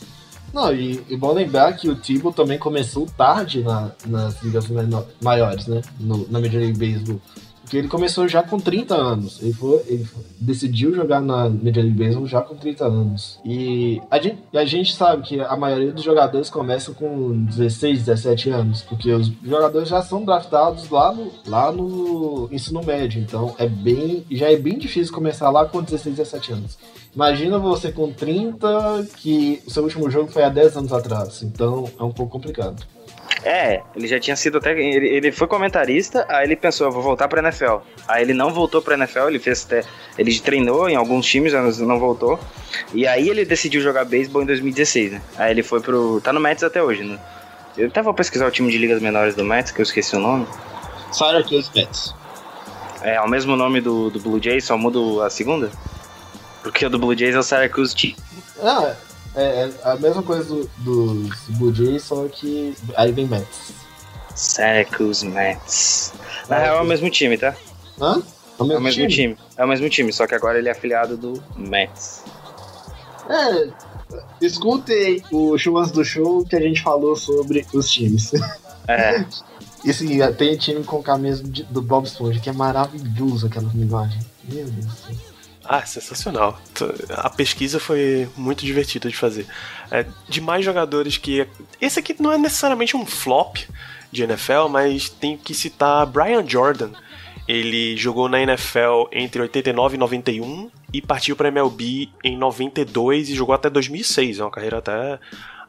Não, e, e bom lembrar que o Tebow também começou tarde na, nas ligas maiores, né? No, na Major League Baseball. Porque ele começou já com 30 anos. Ele, foi, ele decidiu jogar na Major League Baseball já com 30 anos. E a gente, a gente sabe que a maioria dos jogadores começam com 16, 17 anos. Porque os jogadores já são draftados lá no, lá no ensino médio. Então é bem, já é bem difícil começar lá com 16, 17 anos. Imagina você com 30, que o seu último jogo foi há 10 anos atrás. Então é um pouco complicado. É, ele já tinha sido até. Ele, ele foi comentarista, aí ele pensou, eu vou voltar pra NFL. Aí ele não voltou pra NFL, ele fez até. Ele treinou em alguns times, mas não voltou. E aí ele decidiu jogar beisebol em 2016, né? Aí ele foi pro. tá no Mets até hoje, né? Eu até vou pesquisar o time de ligas menores do Mets, que eu esqueci o nome. Syracuse Mets. É, é o mesmo nome do, do Blue Jays, só muda a segunda? Porque o do Blue Jays é o Syracuse Team. Ah, é, é a mesma coisa do, dos Jays, só que aí vem Mets. Syracuse Mets. Na é, real é o mesmo time, tá? Hã? É o mesmo, é o mesmo time? time? É o mesmo time, só que agora ele é afiliado do Mets. É, escutem o Chuvas do Show que a gente falou sobre os times. É. E assim, tem time com camisa do Bob Esponja, que é maravilhoso aquela linguagem. Meu Deus do céu. Ah, sensacional. A pesquisa foi muito divertida de fazer. É, de mais jogadores que. Esse aqui não é necessariamente um flop de NFL, mas tem que citar Brian Jordan. Ele jogou na NFL entre 89 e 91 e partiu para MLB em 92 e jogou até 2006. É uma carreira até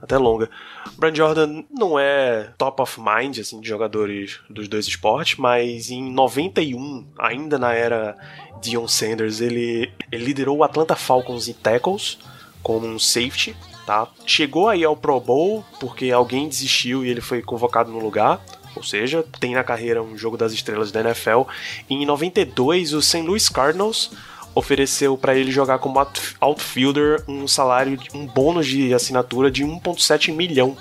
até longa. Brian Jordan não é top of mind assim de jogadores dos dois esportes, mas em 91, ainda na era Dion Sanders, ele, ele liderou o Atlanta Falcons em tackles como um safety, tá? Chegou aí ao Pro Bowl porque alguém desistiu e ele foi convocado no lugar. Ou seja, tem na carreira um jogo das estrelas da NFL. E em 92, o St. Louis Cardinals ofereceu para ele jogar como outfielder um salário, um bônus de assinatura de 1.7 milhão.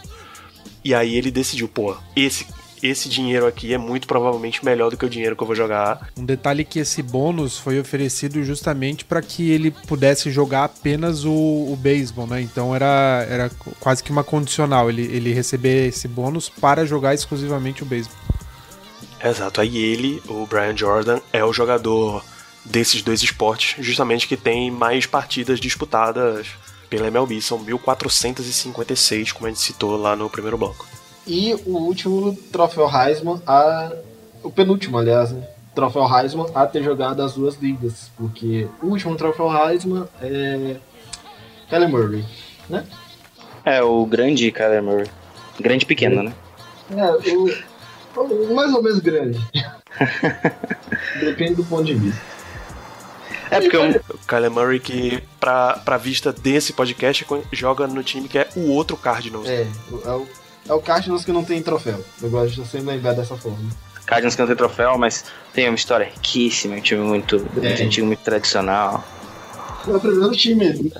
E aí ele decidiu, pô, esse esse dinheiro aqui é muito provavelmente melhor do que o dinheiro que eu vou jogar. Um detalhe é que esse bônus foi oferecido justamente para que ele pudesse jogar apenas o, o beisebol, né? Então era, era quase que uma condicional ele, ele receber esse bônus para jogar exclusivamente o beisebol. Exato, aí ele, o Brian Jordan, é o jogador desses dois esportes, justamente que tem mais partidas disputadas pela MLB, são 1456, como a gente citou lá no primeiro bloco. E o último troféu Heisman, a... o penúltimo, aliás, né? Troféu Heisman a ter jogado as duas ligas, porque o último troféu Heisman é Kyler Murray, né? É, o grande Kyler Murray. Grande pequeno, né? É, o... mais ou menos grande. Depende do ponto de vista. É porque o Kyler Murray, que pra, pra vista desse podcast, joga no time que é o outro Cardinals. É, é o É o Cardinals que não tem troféu. Eu gosto de sempre lembrar dessa forma. Cardinals que não tem troféu, mas tem uma história riquíssima, um time muito, É. muito antigo, muito tradicional. É o primeiro time.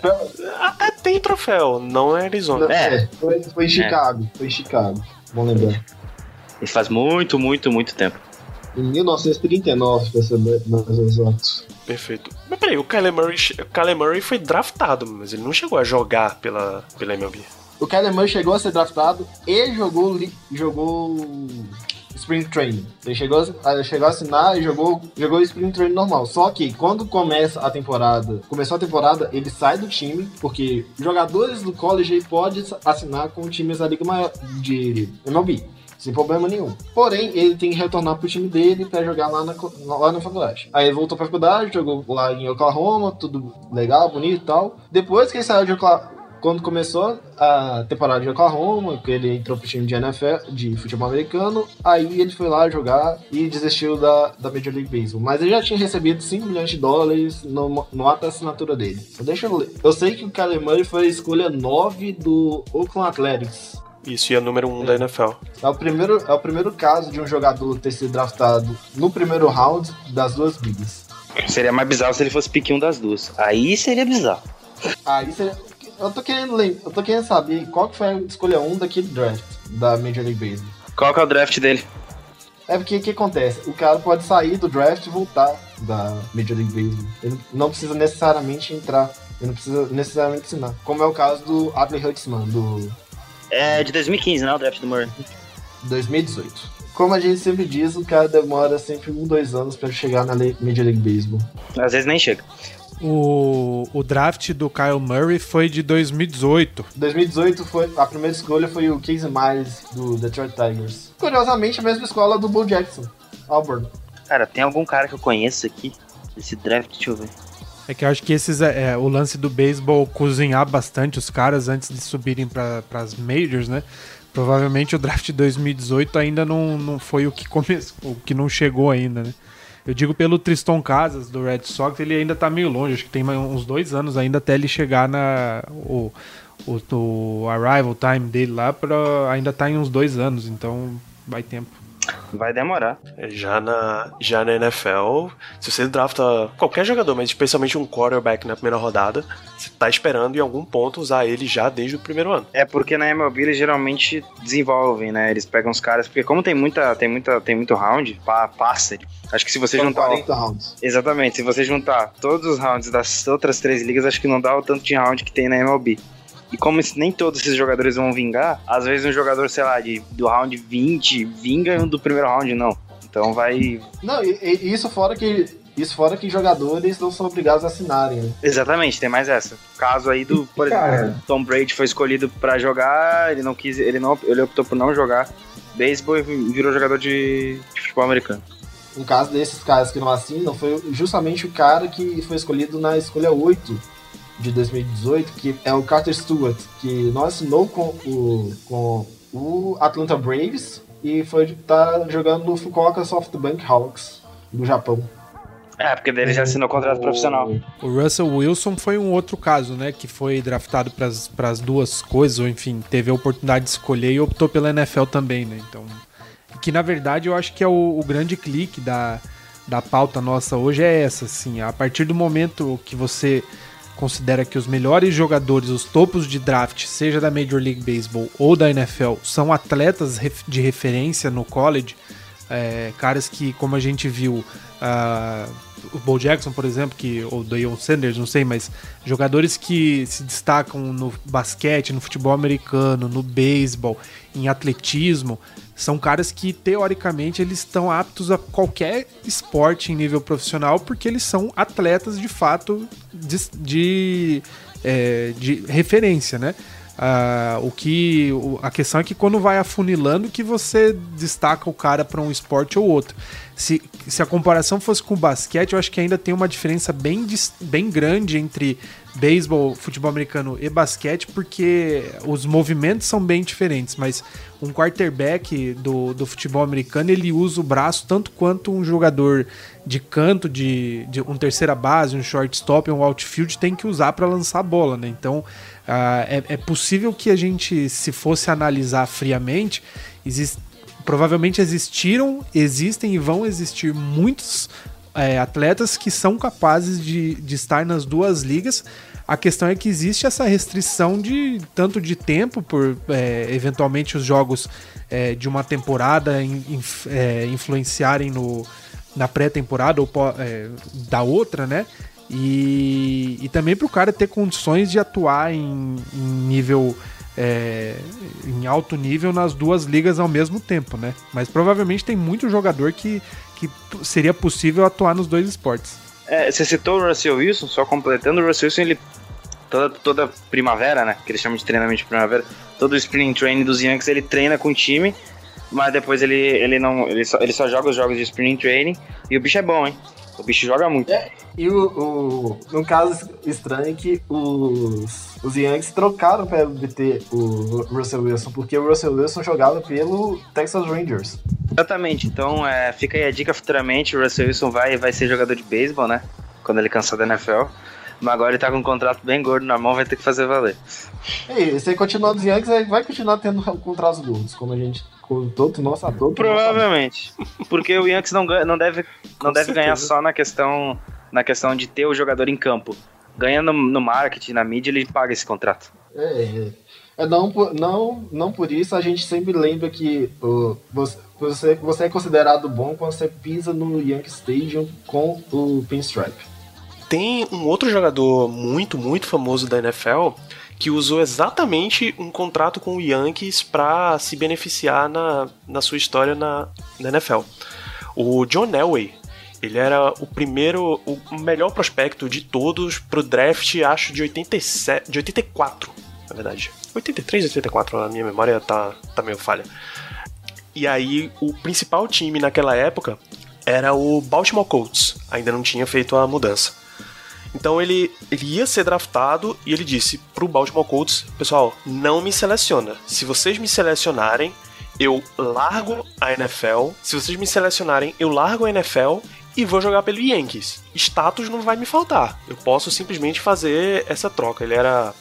Ah, tem troféu, não é Arizona. É, foi, foi em Chicago. Foi em Chicago. Bom lembrar. E faz muito, muito, muito tempo. Em 1939, pra ser mais exato. Perfeito. Mas peraí, o Kyler Murray, o Kyler Murray foi draftado, mas ele não chegou a jogar pela, pela MLB. O Kyler Murray chegou a ser draftado e jogou, jogou Spring Training. Ele chegou a, chegou a assinar e jogou, jogou Spring Training normal. Só que quando começa a temporada, começou a temporada, ele sai do time, porque jogadores do college podem assinar com times da liga maior de MLB. Sem problema nenhum. Porém, ele tem que retornar pro time dele pra jogar lá na, lá na faculdade. Aí ele voltou pra faculdade, jogou lá em Oklahoma, tudo legal, bonito e tal. Depois que ele saiu de Oklahoma, quando começou a temporada de Oklahoma, que ele entrou pro time de NFL, de futebol americano, aí ele foi lá jogar e desistiu da, da Major League Baseball. Mas ele já tinha recebido 5 milhões de dólares no, no ato da assinatura dele. Então, deixa eu ler. Eu sei que o Kyler Murray foi a escolha 9 do Oakland Athletics. Isso, e é número 1 um da NFL. É o, primeiro, é o primeiro caso de um jogador ter sido draftado no primeiro round das duas ligas. Seria mais bizarro se ele fosse pique um das duas. Aí seria bizarro. Aí você. Eu tô querendo lem- eu tô querendo saber qual que foi a escolha 1 daquele draft da Major League Baseball. Qual que é o draft dele? É porque o que acontece? O cara pode sair do draft e voltar da Major League Baseball. Ele não precisa necessariamente entrar. Ele não precisa necessariamente assinar. Como é o caso do Adley Hudson, do É de 2015, né? O draft do Murray. 2018. Como a gente sempre diz, o cara demora sempre um, dois anos pra chegar na Major League Baseball. Às vezes nem chega. O, o draft do Kyle Murray foi de 2018. 2018 foi a primeira escolha foi o Casey Miles do Detroit Tigers. Curiosamente, a mesma escola do Bo Jackson, Auburn. Cara, tem algum cara que eu conheço aqui? Esse draft, deixa eu ver. É que eu acho que esses é, é, o lance do beisebol cozinhar bastante os caras antes de subirem para as majors, né? Provavelmente o draft de 2018 ainda não, não foi o que começou, o que não chegou ainda, né? Eu digo pelo Tristan Casas do Red Sox, ele ainda tá meio longe, acho que tem uns dois anos ainda até ele chegar na o, o, o arrival time dele lá para ainda tá em uns dois anos, então vai tempo. Vai demorar. Já na, já na NFL, se você drafta qualquer jogador, mas especialmente um quarterback na primeira rodada, você tá esperando em algum ponto usar ele já desde o primeiro ano. É porque na MLB eles geralmente desenvolvem, né? Eles pegam os caras, porque como tem muita, tem muita, tem muito round, pa, passa. Acho que se você São juntar 40 rounds. Exatamente, se você juntar todos os rounds das outras três ligas, acho que não dá o tanto de round que tem na MLB. E como nem todos esses jogadores vão vingar, às vezes um jogador, sei lá, de, do round 20 vinga e um do primeiro round não. Então vai. Não, e, e isso fora que isso fora que jogadores não são obrigados a assinarem, né? Exatamente, tem mais essa. Caso aí do, por Cara. exemplo, Tom Brady foi escolhido pra jogar, ele não quis, ele não, ele optou por não jogar beisebol e virou jogador de, de futebol americano. Um caso desses caras que não assinam foi justamente o cara que foi escolhido na escolha 8 de 2018, que é o Carter Stewart, que não assinou com o, com o Atlanta Braves e foi tá jogando no Fukuoka SoftBank Hawks do Japão. É, porque dele já assinou contrato profissional. O Russell Wilson foi um outro caso, né? Que foi draftado para as duas coisas, ou enfim, teve a oportunidade de escolher e optou pela NFL também, né? Então, que na verdade eu acho que é o, o grande clique da, da pauta nossa hoje é essa, assim. A partir do momento que você considera que os melhores jogadores, os topos de draft, seja da Major League Baseball ou da NFL, são atletas de referência no college, é, caras que, como a gente viu, ah, o Bo Jackson, por exemplo, que, ou Deion Sanders, não sei, mas jogadores que se destacam no basquete, no futebol americano, no beisebol, em atletismo, são caras que, teoricamente, eles estão aptos a qualquer esporte em nível profissional, porque eles são atletas, de fato, de, de, é, de referência, né? Ah, o que a questão é que quando vai afunilando que você destaca o cara para um esporte ou outro. Se, se a comparação fosse com o basquete, eu acho que ainda tem uma diferença bem, bem grande entre beisebol, futebol americano e basquete, porque os movimentos são bem diferentes, mas um quarterback do, do futebol americano ele usa o braço tanto quanto um jogador de canto, de, de um terceira base, um shortstop, um outfield tem que usar para lançar a bola, né? Então uh, é, é possível que a gente, se fosse analisar friamente, provavelmente existiram, existem e vão existir muitos é, atletas que são capazes de, de estar nas duas ligas. A questão é que existe essa restrição de tanto de tempo por é, eventualmente os jogos é, de uma temporada in, in, é, influenciarem no, na pré-temporada ou é, da outra, né? E, e também para o cara ter condições de atuar em, em nível é, em alto nível nas duas ligas ao mesmo tempo, né? Mas provavelmente tem muito jogador que, que seria possível atuar nos dois esportes. É, você citou o Russell Wilson, só completando, o Russell Wilson, ele toda, toda primavera, né? Que eles chamam de treinamento de primavera, todo o spring training dos Yankees ele treina com o time, mas depois ele, ele não. Ele só, ele só joga os jogos de spring training e o bicho é bom, hein? O bicho joga muito. É, e o, o, um caso estranho é que os, os Yankees trocaram para obter o Russell Wilson, porque o Russell Wilson jogava pelo Texas Rangers. Exatamente, então é, fica aí a dica futuramente, o Russell Wilson vai, vai ser jogador de beisebol, né? Quando ele cansar da NFL. Mas agora ele tá com um contrato bem gordo na mão, vai ter que fazer valer. E se ele continuar nos Yankees, ele vai continuar tendo contratos gordos, como a gente com todo nosso adulto. Provavelmente. Porque o Yankees não, ganha, não deve, não deve ganhar só na questão, na questão de ter o jogador em campo. Ganha no, no marketing, na mídia, ele paga esse contrato. É, é. é não, não, não por isso a gente sempre lembra que uh, você, você é considerado bom quando você pisa no Yankee Stadium com o pinstripe. Tem um outro jogador muito, muito famoso da NFL que usou exatamente um contrato com o Yankees para se beneficiar na, na sua história na, na NFL. O John Elway, ele era o primeiro, o melhor prospecto de todos pro draft, acho, de, 87, de 84, na verdade. 83, 84, a minha memória tá, tá meio falha. E aí, o principal time naquela época era o Baltimore Colts, ainda não tinha feito a mudança. Então ele, ele ia ser draftado e ele disse pro Baltimore Colts: Pessoal, não me seleciona. Se vocês me selecionarem, eu largo a NFL. Se vocês me selecionarem, eu largo a NFL e vou jogar pelo Yankees. Status não vai me faltar. Eu posso simplesmente fazer essa troca. Ele era,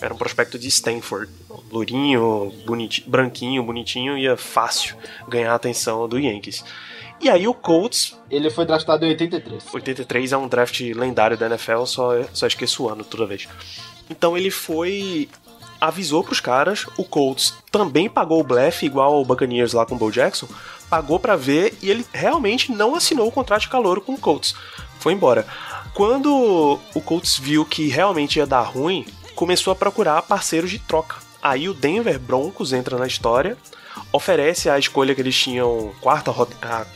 era um prospecto de Stanford. Lourinho, bonitinho, branquinho, bonitinho, ia fácil ganhar a atenção do Yankees. E aí o Colts. Ele foi draftado em 83. 83 é um draft lendário da NFL, só, só esqueço o ano toda vez. Então ele foi. Avisou pros caras, o Colts também pagou o blefe, igual o Buccaneers lá com o Bo Jackson, pagou para ver e ele realmente não assinou o contrato de calor com o Colts. Foi embora. Quando o Colts viu que realmente ia dar ruim, começou a procurar parceiros de troca. Aí o Denver Broncos entra na história, oferece a escolha que eles tinham quarta, a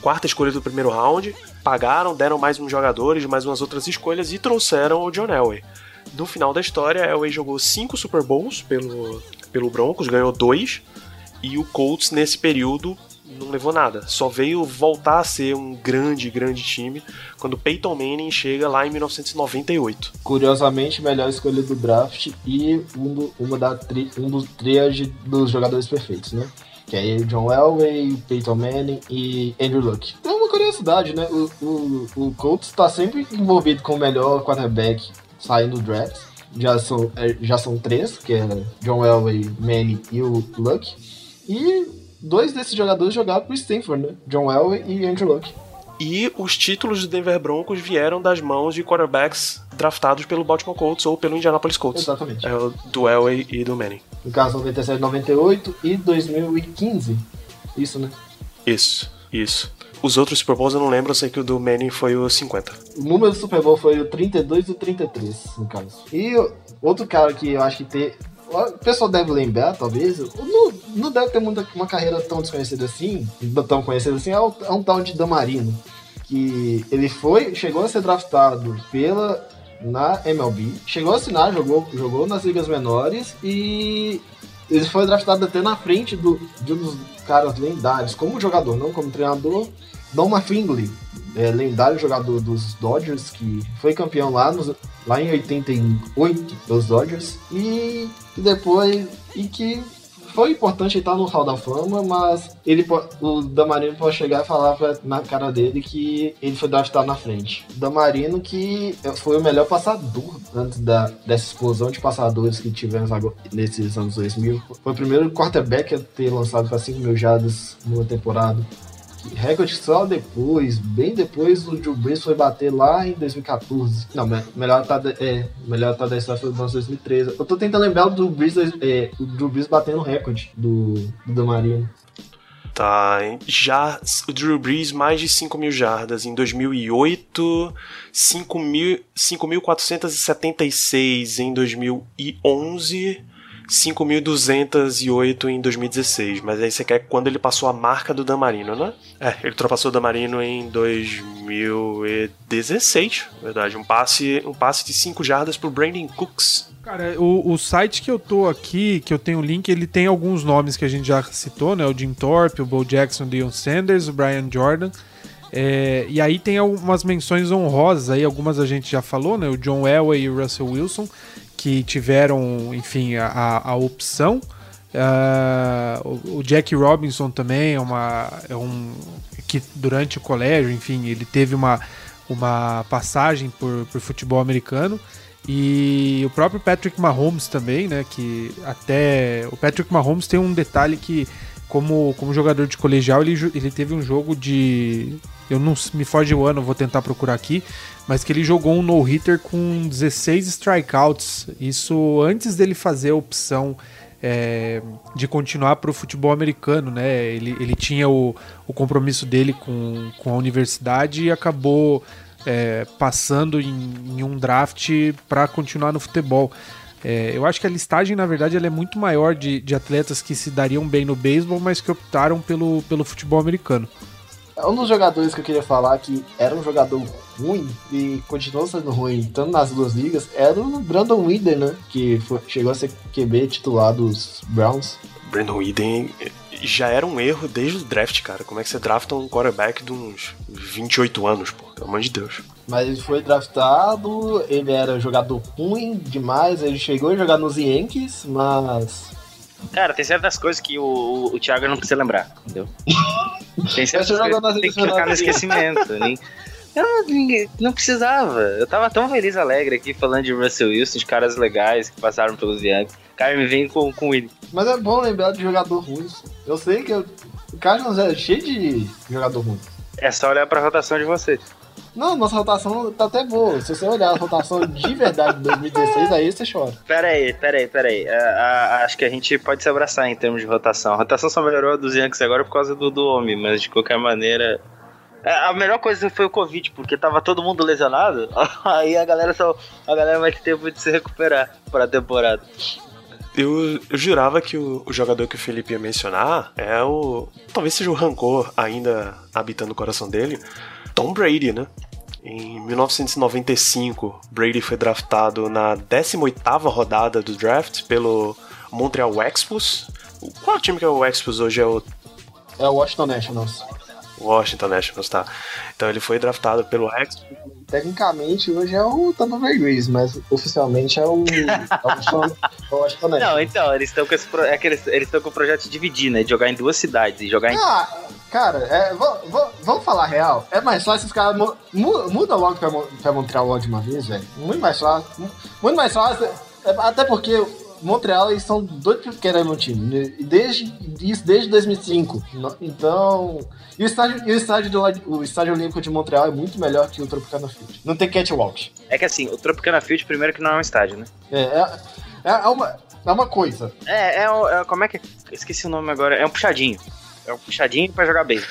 quarta escolha do primeiro round, pagaram, deram mais uns jogadores, mais umas outras escolhas e trouxeram o John Elway. No final da história, Elway jogou cinco Super Bowls pelo, pelo Broncos, ganhou dois, e o Colts nesse período não levou nada. Só veio voltar a ser um grande, grande time quando Peyton Manning chega lá em 1998. Curiosamente, melhor escolha do draft e um, do, uma da tri, um dos triage dos jogadores perfeitos, né? Que é John Elway, Peyton Manning e Andrew Luck. É uma curiosidade, né? O, o, o Colts está sempre envolvido com o melhor quarterback saindo do draft. Já são, é, já são três, que é John Elway, Manning e o Luck. E dois desses jogadores jogaram pro Stanford, né? John Elway e Andrew Luck. E os títulos do Denver Broncos vieram das mãos de quarterbacks draftados pelo Baltimore Colts ou pelo Indianapolis Colts. Exatamente. É, do Elway e do Manning. No caso, 97, 98 e 2015. Isso, né? Isso, isso. Os outros Super Bowls eu não lembro, eu sei que o do Manning foi o 50. O número do Super Bowl foi o 32 e o 33, no caso. E outro cara que eu acho que tem. O pessoal deve lembrar, talvez. Não, não deve ter muita, uma carreira tão desconhecida assim, tão conhecida assim, é, é um tal de Damarino. Que ele foi, chegou a ser draftado pela na MLB, chegou a assinar, jogou, jogou nas ligas menores e ele foi draftado até na frente do, de um dos caras lendários, como jogador, não como treinador, Don Fingley, é, lendário jogador dos Dodgers, que foi campeão lá, nos, lá em 88 dos Dodgers, e depois. E que foi importante estar no Hall da Fama, mas ele, o Damarino pode chegar e falar pra, na cara dele que ele foi draftado na frente. Damarino que foi o melhor passador antes da, dessa explosão de passadores que tivemos agora, nesses anos 2000. Foi o primeiro quarterback a ter lançado para 5 mil jardas numa temporada recorde só depois, bem depois, o Drew Brees foi bater lá em 2014. Não, melhor tá, é, melhor tá história foi no 2013. Eu tô tentando lembrar do Brees, é, o Drew Brees batendo o recorde do, do Marino. Tá, já o Drew Brees mais de 5 mil jardas em 2008, 5.476 em 2011 5.208 em 2016, mas aí você quer quando ele passou a marca do Damarino, né? É, ele ultrapassou o Damarino em 2016, verdade, um passe, um passe de 5 jardas pro Brandon Cooks. Cara, o, o site que eu tô aqui, que eu tenho o link, ele tem alguns nomes que a gente já citou, né? O Jim Thorpe, o Bo Jackson, o Deion Sanders, o Brian Jordan. É, e aí tem algumas menções honrosas aí, algumas a gente já falou, né? O John Elway e o Russell Wilson que tiveram, enfim, a, a opção. Uh, o Jack Robinson também é, uma, é um que durante o colégio, enfim, ele teve uma, uma passagem por, por futebol americano. E o próprio Patrick Mahomes também, né? Que até. O Patrick Mahomes tem um detalhe que, como, como jogador de colegial, ele, ele teve um jogo de. Eu não me foge o ano, vou tentar procurar aqui mas que ele jogou um no-hitter com 16 strikeouts. Isso antes dele fazer a opção é, de continuar para o futebol americano, né? Ele, ele tinha o, o compromisso dele com, com a universidade e acabou é, passando em, em, um draft para continuar no futebol. É, eu acho que a listagem, na verdade, ela é muito maior de, de atletas que se dariam bem no beisebol, mas que optaram pelo, pelo futebol americano. Um dos jogadores que eu queria falar que era um jogador ruim e continuou sendo ruim, tanto nas duas ligas, era o Brandon Whedon, né? Que foi, chegou a ser QB titular dos Browns. Brandon Whedon já era um erro desde o draft, cara. Como é que você drafta um quarterback de uns 28 anos, pô? Pelo amor de Deus. Mas ele foi draftado, ele era jogador ruim demais, ele chegou a jogar nos Yankees, mas Cara, tem certas coisas que o, o Thiago não precisa lembrar, entendeu? Tem certas coisas que tem que ficar no esquecimento. Nem, eu não, não precisava. Eu tava tão feliz, alegre aqui falando de Russell Wilson, de caras legais que passaram pelos Yankees. O cara me vem com, com ele. Mas é bom lembrar de jogador ruim. Eu sei que eu, o Carlos é cheio de jogador ruim. É só olhar pra rotação de vocês. Não, nossa rotação tá até boa. Se você olhar a rotação de verdade de 2016, aí você chora. Pera aí, pera aí, pera aí. acho que a gente pode se abraçar em termos de rotação. A rotação só melhorou dos Yankees agora por causa do, do homem, mas de qualquer maneira. É, a melhor coisa foi o Covid, porque tava todo mundo lesionado. Aí a galera só. A galera vai ter tempo de se recuperar para a temporada. Eu, eu, jurava que o, o, jogador que o Felipe ia mencionar é o. Talvez seja o rancor ainda habitando o coração dele. Tom Brady, né? Em 1995, Brady foi draftado na 18ª rodada do draft pelo Montreal Expos. Qual time que é o Expos hoje? É o, é o Washington Nationals. Washington Nationals, tá. Então ele foi draftado pelo Expos. Tecnicamente hoje é o Tampa Bay Rays, mas oficialmente é o, é o Washington Nationals. Não, então, eles estão com esse pro... é eles estão com o projeto de dividir, né? De jogar em duas cidades e jogar em... Ah, Cara, é, vamos falar real. É mais fácil os caras mu muda logo pra, pra Montreal de uma vez, velho. Muito mais fácil. Muito mais fácil. É, até porque Montreal eles são doidos que querem no time. Desde, isso desde 2005. Então. E o estádio, e o estádio, do, o estádio Olímpico de Montreal é muito melhor que o Tropicana Field. Não tem catwalk. É que assim, o Tropicana Field, primeiro que não é um estádio, né? É, é, é, uma, é uma coisa. É, é, é, Como é que. Esqueci o nome agora. É um puxadinho. É um puxadinho pra jogar bem.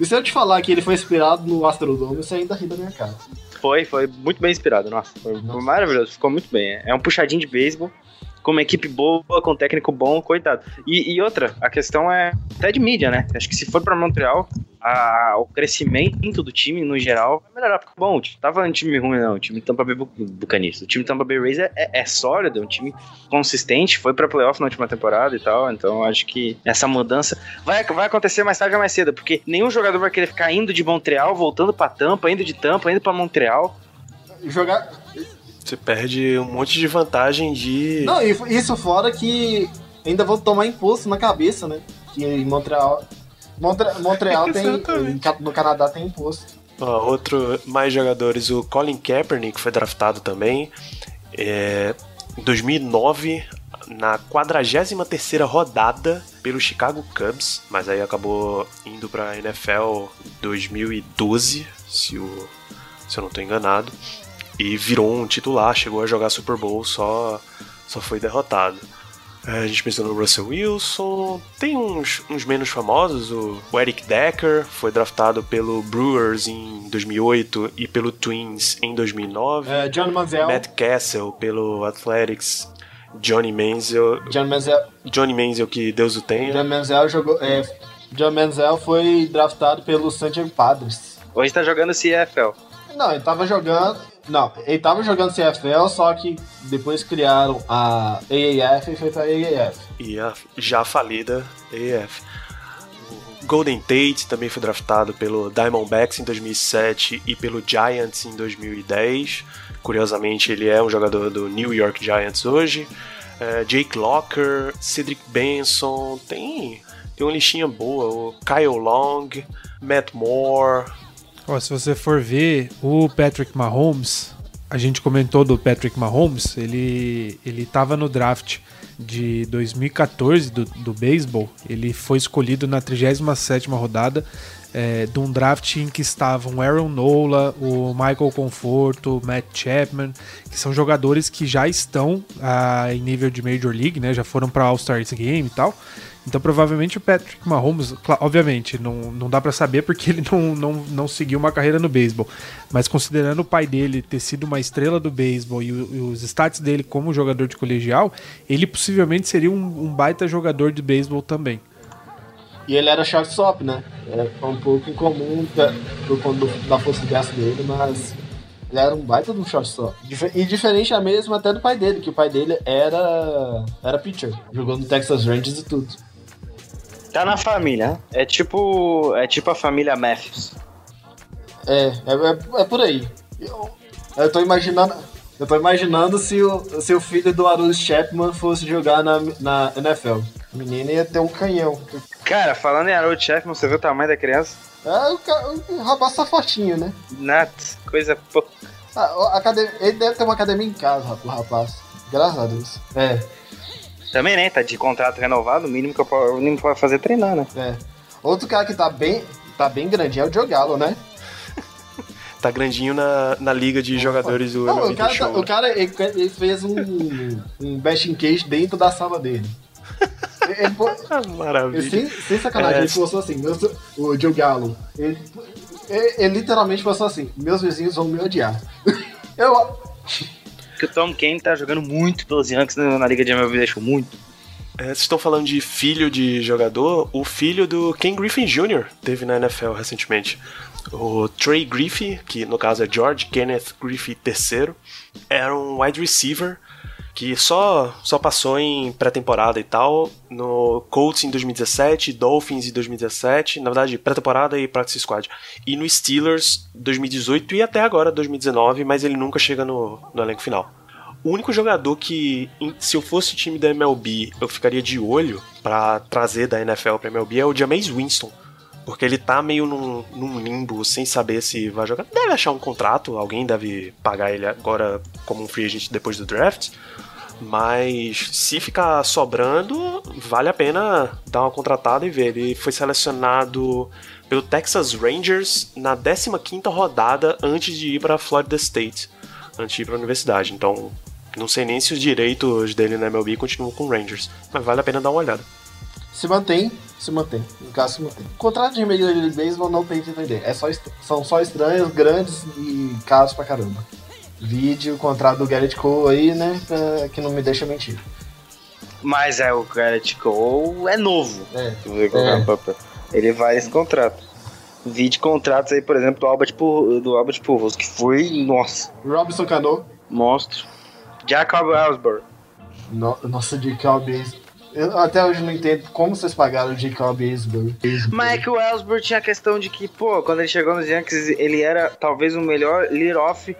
e se eu te falar que ele foi inspirado no Astrodome, você ainda ri da minha cara. Foi, foi muito bem inspirado, nossa. Foi nossa. maravilhoso, ficou muito bem. É um puxadinho de beisebol, com uma equipe boa, com um técnico bom, coitado. E, e, outra, a questão é até de mídia, né? Acho que se for pra Montreal, a- o crescimento do time no geral vai melhorar. Porque, bom, tava um time ruim, não. O time Tampa Bay Bu- Buccaneers. O time Tampa Bay Rays é, é, é sólido, é um time consistente. Foi pra playoff na última temporada e tal. Então acho que essa mudança vai, vai acontecer mais tarde ou mais cedo. Porque nenhum jogador vai querer ficar indo de Montreal, voltando pra Tampa, indo de Tampa, indo pra Montreal. Jogar. Você perde um monte de vantagem de. Não, isso fora que ainda vou tomar imposto na cabeça, né? Que em Montreal. Montre- Montreal tem. No Canadá tem imposto. Ó, outro, mais jogadores, o Colin Kaepernick foi draftado também. É, em 2009, na 43ª rodada pelo Chicago Cubs, mas aí acabou indo pra NFL 2012, se, o, se eu não tô enganado, e virou um titular, chegou a jogar Super Bowl, só, só foi derrotado. É, A gente pensou no Russell Wilson. Tem uns, uns menos famosos. O, Eric Decker foi draftado pelo Brewers em 2008 e pelo Twins em 2009. É, John Manziel. Matt Castle pelo Athletics. Johnny Manziel. John Manziel, Johnny Manziel, que Deus o tenha. John Manziel jogou. É, John Manziel foi draftado pelo San Diego Padres. Hoje tá jogando CFL. Não, ele tava jogando. Não, ele tava jogando CFL, só que depois criaram a AAF e foi pra AAF. E a já falida AF. O Golden Tate também foi draftado pelo Diamondbacks em 2007 e pelo Giants em 2010. Curiosamente, ele é um jogador do New York Giants hoje. É, Jake Locker, Cedric Benson, tem, tem uma listinha boa. O Kyle Long, Matt Moore. Ó, se você for ver o Patrick Mahomes, a gente comentou do Patrick Mahomes, ele ele estava no draft de 2014 do, do beisebol, ele foi escolhido na 37ª rodada é, de um draft em que estavam Aaron Nola, o Michael Conforto, Matt Chapman, que são jogadores que já estão ah, em nível de Major League, né? Já foram para All-Stars Game e tal. Então provavelmente o Patrick Mahomes, obviamente, não, não dá pra saber porque ele não, não, não seguiu uma carreira no beisebol. Mas considerando o pai dele ter sido uma estrela do beisebol e, e os stats dele como jogador de colegial, ele possivelmente seria um, um baita jogador de beisebol também. E ele era shortstop, né? É um pouco incomum da, por conta da força de braço dele, mas ele era um baita de um shortstop. E diferente mesmo até do pai dele, que o pai dele era, era pitcher, jogou no Texas Rangers e tudo. Tá na família, né? É tipo. É tipo a família Matthews. É, é, é, é por aí. Eu, eu tô imaginando. Eu tô imaginando se o, se o filho do Arulis Chapman fosse jogar na, na NFL. O menino ia ter um canhão. Cara, falando em Harold Chapman, você viu o tamanho da criança? É, o, ca- o rapaz tá fortinho, né? Nada, coisa. Pô. Ah, academia, ele deve ter uma academia em casa, o rapaz. Graças a Deus. É, Também, né? Tá de contrato renovado, o mínimo que eu posso, o mínimo que eu posso fazer é treinar, né? é. Outro cara que tá bem, tá bem grandinho é o Joe Gallo, né? Tá grandinho na, na liga de jogadores do Não, o cara, The tá- Show. o cara ele, ele fez um, um batting cage dentro da sala dele. Ele, pô- Ah, Maravilha. sem, sem sacanagem, É. ele postou assim, meus- o Joe Gallo. Ele, ele, ele literalmente postou assim, meus vizinhos vão me odiar. Eu, Que o Tom Kane tá jogando muito pelos Yankees na, Liga de MLB, deixou muito. É, vocês estão falando de filho de jogador? O filho do Ken Griffin Jr. teve na NFL recentemente. O Trey Griffey, que no caso é George Kenneth Griffey III, era um wide receiver que só, só passou em pré-temporada e tal, no Colts em 2017, Dolphins em 2017, na verdade pré-temporada e practice squad, e no Steelers 2018 e até agora 2019, mas ele nunca chega no, no elenco final. O único jogador que, se eu fosse time da MLB, eu ficaria de olho pra trazer da NFL pra MLB é o Jameis Winston. Porque ele tá meio num, num limbo, sem saber se vai jogar. Deve achar um contrato, alguém deve pagar ele agora como um free agent depois do draft. Mas se ficar sobrando, vale a pena dar uma contratada e ver. Ele foi selecionado pelo Texas Rangers na 15ª rodada antes de ir para Florida State, antes de ir para a universidade. Então, não sei nem se os direitos dele na MLB continuam com o Rangers, mas vale a pena dar uma olhada. Se mantém, se mantém. Caso, se mantém. Contrato de Major League Baseball não tem que entender. É só, são só estranhos, grandes e caros pra caramba. Vídeo, contrato do Garrett Cole aí, né? pra- Que não me deixa mentir. Mas é o Garrett Cole é novo. É. É. Ele vai esse contrato. Vi de contratos aí, por exemplo, do Albert, Pu- do Albert Pujols, que foi, nossa, Robinson Cano. monstro. Jacob Ellsbury. No, nossa, Jacob Eu até hoje não entendo como vocês pagaram o Jacob Aisbury. Mas é que o Ellsbury tinha a questão de que, pô, quando ele chegou nos Yankees, ele era talvez o melhor lead-off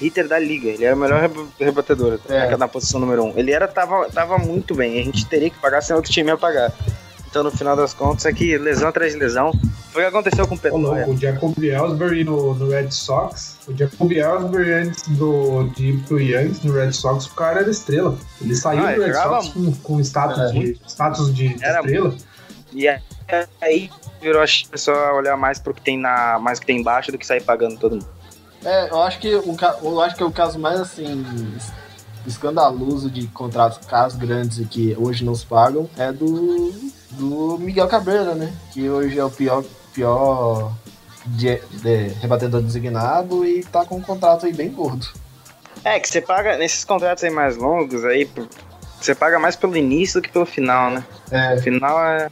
hitter da liga. Ele era o melhor reba- rebatedor É. na posição número um. Ele era, tava, tava muito bem. A gente teria que pagar sem outro time ia pagar. Então, no final das contas, é que lesão atrás de lesão. Foi o que aconteceu com o louco, o Jacoby Ellsbury no, no Red Sox, o Jacoby Ellsbury antes do, de ir pro Yankees no Red Sox, o cara era estrela. Ele saiu Ah, do Red Sox com, com status, Era de, status de Era estrela. E aí virou a pessoa olhar mais pro que tem na. mais que tem embaixo do que sair pagando todo mundo. É, eu acho que o, eu acho que é o caso mais assim es- escandaloso de contratos casos grandes e que hoje não se pagam é do, do Miguel Cabrera, né? Que hoje é o pior, pior de, de- rebatedor designado e tá com um contrato aí bem gordo. É, que você paga, nesses contratos aí mais longos aí, você paga mais pelo início do que pelo final, né? É. O final é.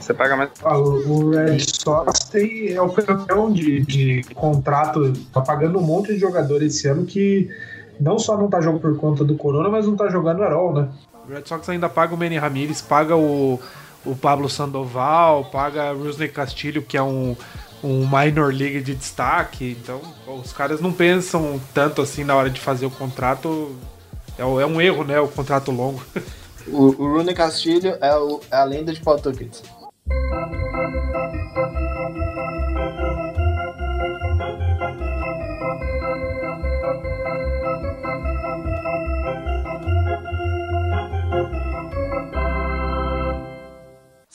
Você paga mais. Ah, o, Red Sox tem, é o campeão de, de contrato, tá pagando um monte de jogador esse ano que não só não tá jogando por conta do Corona, mas não tá jogando all, né? O Red Sox ainda paga o Manny Ramirez, paga o, o Pablo Sandoval, paga o Rusney Castilho, que é um, um minor league de destaque. Então, os caras não pensam tanto assim na hora de fazer o contrato. É, é um erro, né? O contrato longo. O, o Rooney Castilho é, o- é a lenda de Pawtucket.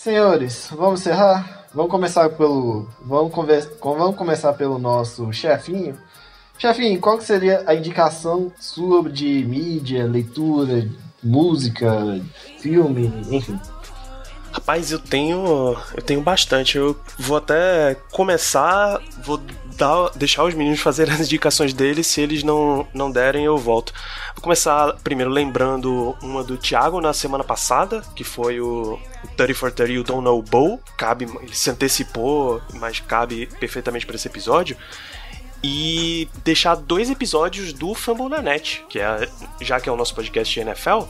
Senhores, vamos encerrar? Vamos começar pelo. Vamos, conver- com- vamos começar pelo nosso chefinho. Chefinho, qual que seria a indicação sua de mídia, leitura, música, filme, enfim? Rapaz, eu tenho. Eu tenho bastante. Eu vou até começar. Vou dar, deixar os meninos fazerem as indicações deles. Se eles não, não derem, eu volto. Vou começar primeiro lembrando uma do Thiago na semana passada, que foi o 30 for 30 You Don't Know Bowl. Cabe, ele se antecipou, mas cabe perfeitamente para esse episódio. E deixar dois episódios do Fumble na Net, que é, já que é o nosso podcast de NFL,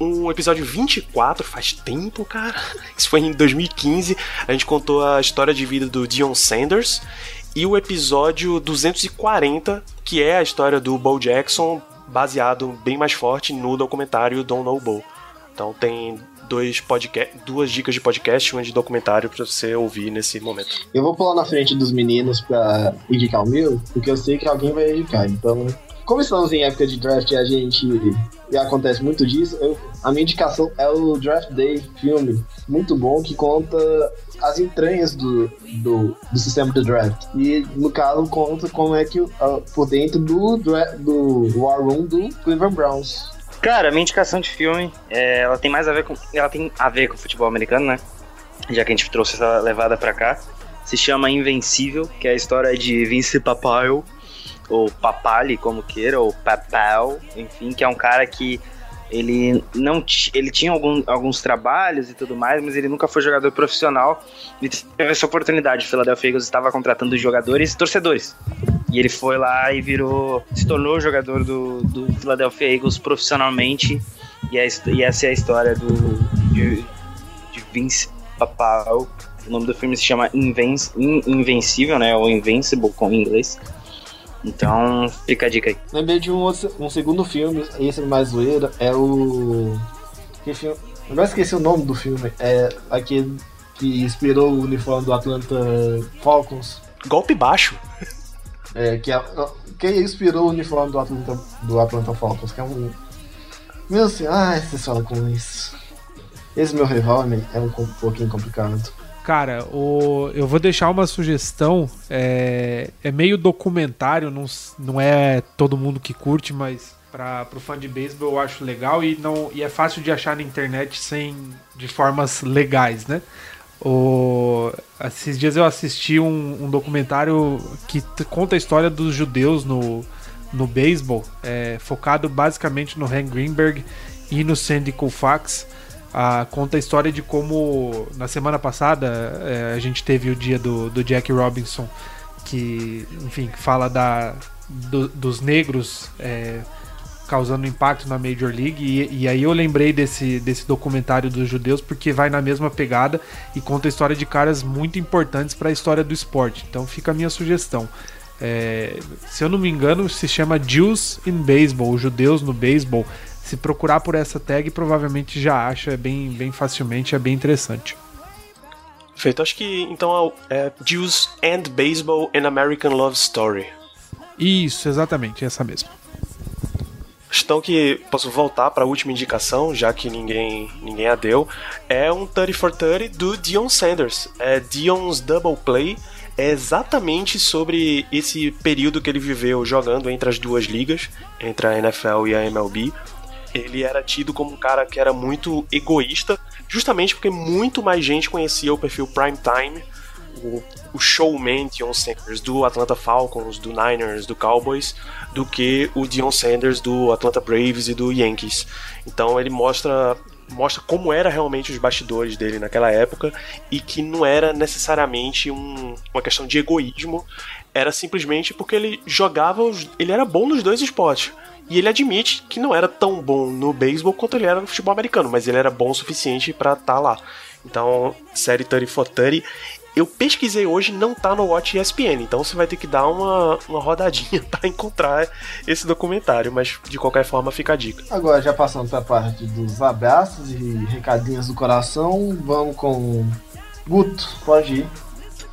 um episódio 24, faz tempo, cara. Isso foi em 2015. A gente contou a história de vida do Dion Sanders. E o episódio 240, que é a história do Bo Jackson, baseado bem mais forte no documentário Don't Know Bo. Então tem dois podcast, duas dicas de podcast uma de documentário pra você ouvir nesse momento. Eu vou pular na frente dos meninos pra indicar o meu, porque eu sei que alguém vai indicar. Então, como estamos em época de draft e a gente. E acontece muito disso, eu- a minha indicação é o Draft Day filme, muito bom, que conta as entranhas do, do, do sistema do draft. E, no caso, conta como é que, ah, por dentro do, do War Room do Cleveland Browns. Cara, minha indicação de filme, é, ela tem mais a ver com. Ela tem a ver com o futebol americano, né? Já que a gente trouxe essa levada pra cá. Se chama Invencível, que é a história de Vince Papale, ou Papali, como queira, ou Papal, enfim, que é um cara que ele não ele tinha algum- alguns trabalhos e tudo mais, mas ele nunca foi jogador profissional. E teve essa oportunidade. O Philadelphia Eagles estava contratando jogadores e torcedores. E ele foi lá e virou. se tornou jogador do, do Philadelphia Eagles profissionalmente. E, é, e essa é a história do, de, de Vince Papal. O nome do filme se chama Inven- In- Invencível, né? Ou Invincible com inglês. Então, fica a dica aí. Lembrei de um, outro, um segundo filme, esse é mais zoeira, é o. Que filme? Agora esqueci o nome do filme. É aquele que inspirou o uniforme do Atlanta Falcons. Golpe baixo. É, que, é, que inspirou o uniforme do Atlanta, do Atlanta Falcons, que é um. Meu assim, ai, vocês falam com isso. Esse meu rival é um, pouquinho complicado. Cara, o, eu vou deixar uma sugestão. É, é meio documentário, não, não é todo mundo que curte, mas para pro fã de beisebol eu acho legal e, não, e é fácil de achar na internet sem de formas legais, né? O, esses dias eu assisti um, um documentário que conta a história dos judeus no, no beisebol, é, focado basicamente no Hank Greenberg e no Sandy Koufax. Ah, conta a história de como na semana passada é, a gente teve o dia do, do Jack Robinson, que, enfim, fala da, do- dos negros é, causando impacto na Major League. E, e aí eu lembrei desse, desse documentário dos judeus porque vai na mesma pegada e conta a história de caras muito importantes para a história do esporte. Então fica a minha sugestão. É, se eu não me engano, se chama Jews in Baseball, judeus no beisebol. Se procurar por essa tag, provavelmente já acha é bem, bem facilmente, é bem interessante. Feito, acho que então é Jews and Baseball and American Love Story. Isso, exatamente, essa mesmo. Então que posso voltar para a última indicação, já que ninguém ninguém a deu, é um 30 for 30 do Dion Sanders. É Dion's Double Play é exatamente sobre esse período que ele viveu jogando entre as duas ligas, entre a NFL e a MLB. Ele era tido como um cara que era muito egoísta, justamente porque muito mais gente conhecia o perfil Prime Time, o, o showman Dion Sanders do Atlanta Falcons, do Niners, do Cowboys, do que o Dion Sanders do Atlanta Braves e do Yankees. Então ele mostra mostra como era realmente os bastidores dele naquela época e que não era necessariamente um- uma questão de egoísmo, era simplesmente porque ele jogava, ele era bom nos dois esportes. E ele admite que não era tão bom no beisebol quanto ele era no futebol americano, mas ele era bom o suficiente pra estar lá. Então, série 30 for 30. Eu pesquisei hoje, não tá no Watch ESPN, então você vai ter que dar uma, uma rodadinha pra encontrar esse documentário, mas de qualquer forma fica a dica. Agora, já passando pra parte dos abraços e recadinhos do coração, vamos com Guto, pode ir.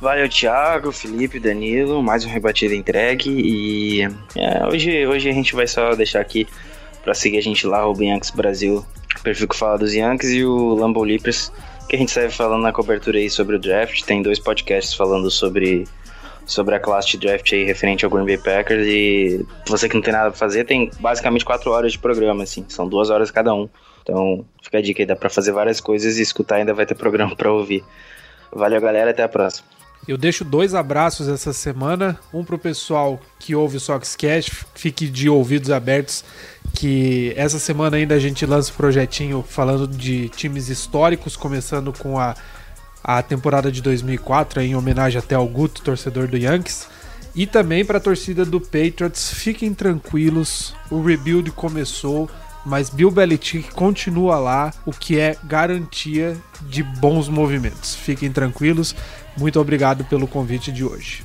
Valeu, Thiago, Felipe, Danilo, mais um rebatido entregue e é, hoje, hoje a gente vai só deixar aqui pra seguir a gente lá, o Yankees Brasil, perfil que fala dos Yankees e o Lambo Leapers, que a gente sai falando na cobertura aí sobre o draft, tem dois podcasts falando sobre sobre a classe de draft aí referente ao Green Bay Packers e você que não tem nada pra fazer, tem basicamente quatro horas de programa, assim, são duas horas cada um. Então, fica a dica aí, dá pra fazer várias coisas e escutar ainda vai ter programa pra ouvir. Valeu, galera, até a próxima. Eu deixo dois abraços essa semana. Um pro pessoal que ouve o Soxcast, fique de ouvidos abertos, que essa semana ainda a gente lança um projetinho falando de times históricos, começando com a, a temporada de 2004, em homenagem até ao Guto, torcedor do Yankees. E também para a torcida do Patriots, fiquem tranquilos, o rebuild começou, mas Bill Belichick continua lá, o que é garantia de bons movimentos. Fiquem tranquilos, muito obrigado pelo convite de hoje.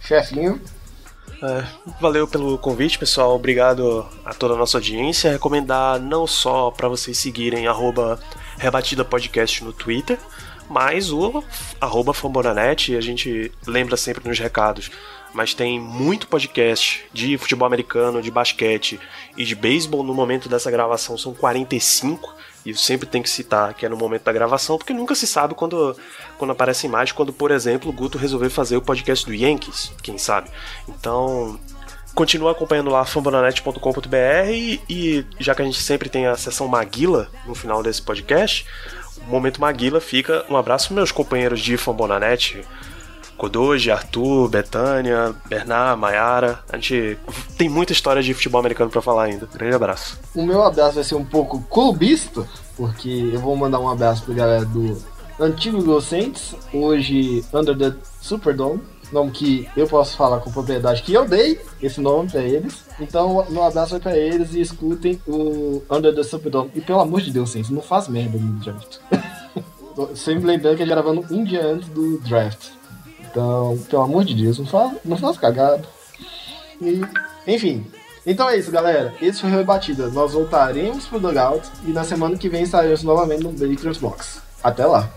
Chefinho, É, valeu pelo convite, pessoal. Obrigado a toda a nossa audiência. Recomendar não só para vocês seguirem arroba Rebatida Podcast no Twitter, mas o arroba Fambonanet. A gente lembra sempre nos recados. Mas tem muito podcast de futebol americano, de basquete e de beisebol. No momento dessa gravação são 45. E eu sempre tenho que citar que é no momento da gravação, porque nunca se sabe quando, quando aparecem mais, quando, por exemplo, o Guto resolver fazer o podcast do Yankees, quem sabe. Então, continua acompanhando lá fambonanet.com.br e, e já que a gente sempre tem a sessão Maguila no final desse podcast, o momento Maguila fica um abraço meus companheiros de Fambonanet, Kodoji, Arthur, Betânia, Bernard, Maiara. A gente tem muita história de futebol americano pra falar ainda. Grande abraço. o meu abraço vai ser um pouco clubista, porque eu vou mandar um abraço pra galera do antigo Go Saints, hoje Under the Superdome, nome que eu posso falar com propriedade que eu dei esse nome pra eles. Então, meu abraço vai pra eles e escutem o Under the Superdome. E pelo amor de Deus, Saints, não faz merda no draft. Sempre lembrando que ele gravando um dia antes do draft. Então, pelo amor de Deus, não faz, não faz cagada. E, enfim. Então é isso, galera. Esse foi o Rebatida. Nós voltaremos pro Dugout e na semana que vem estaremos novamente no Breakers Box. Até lá.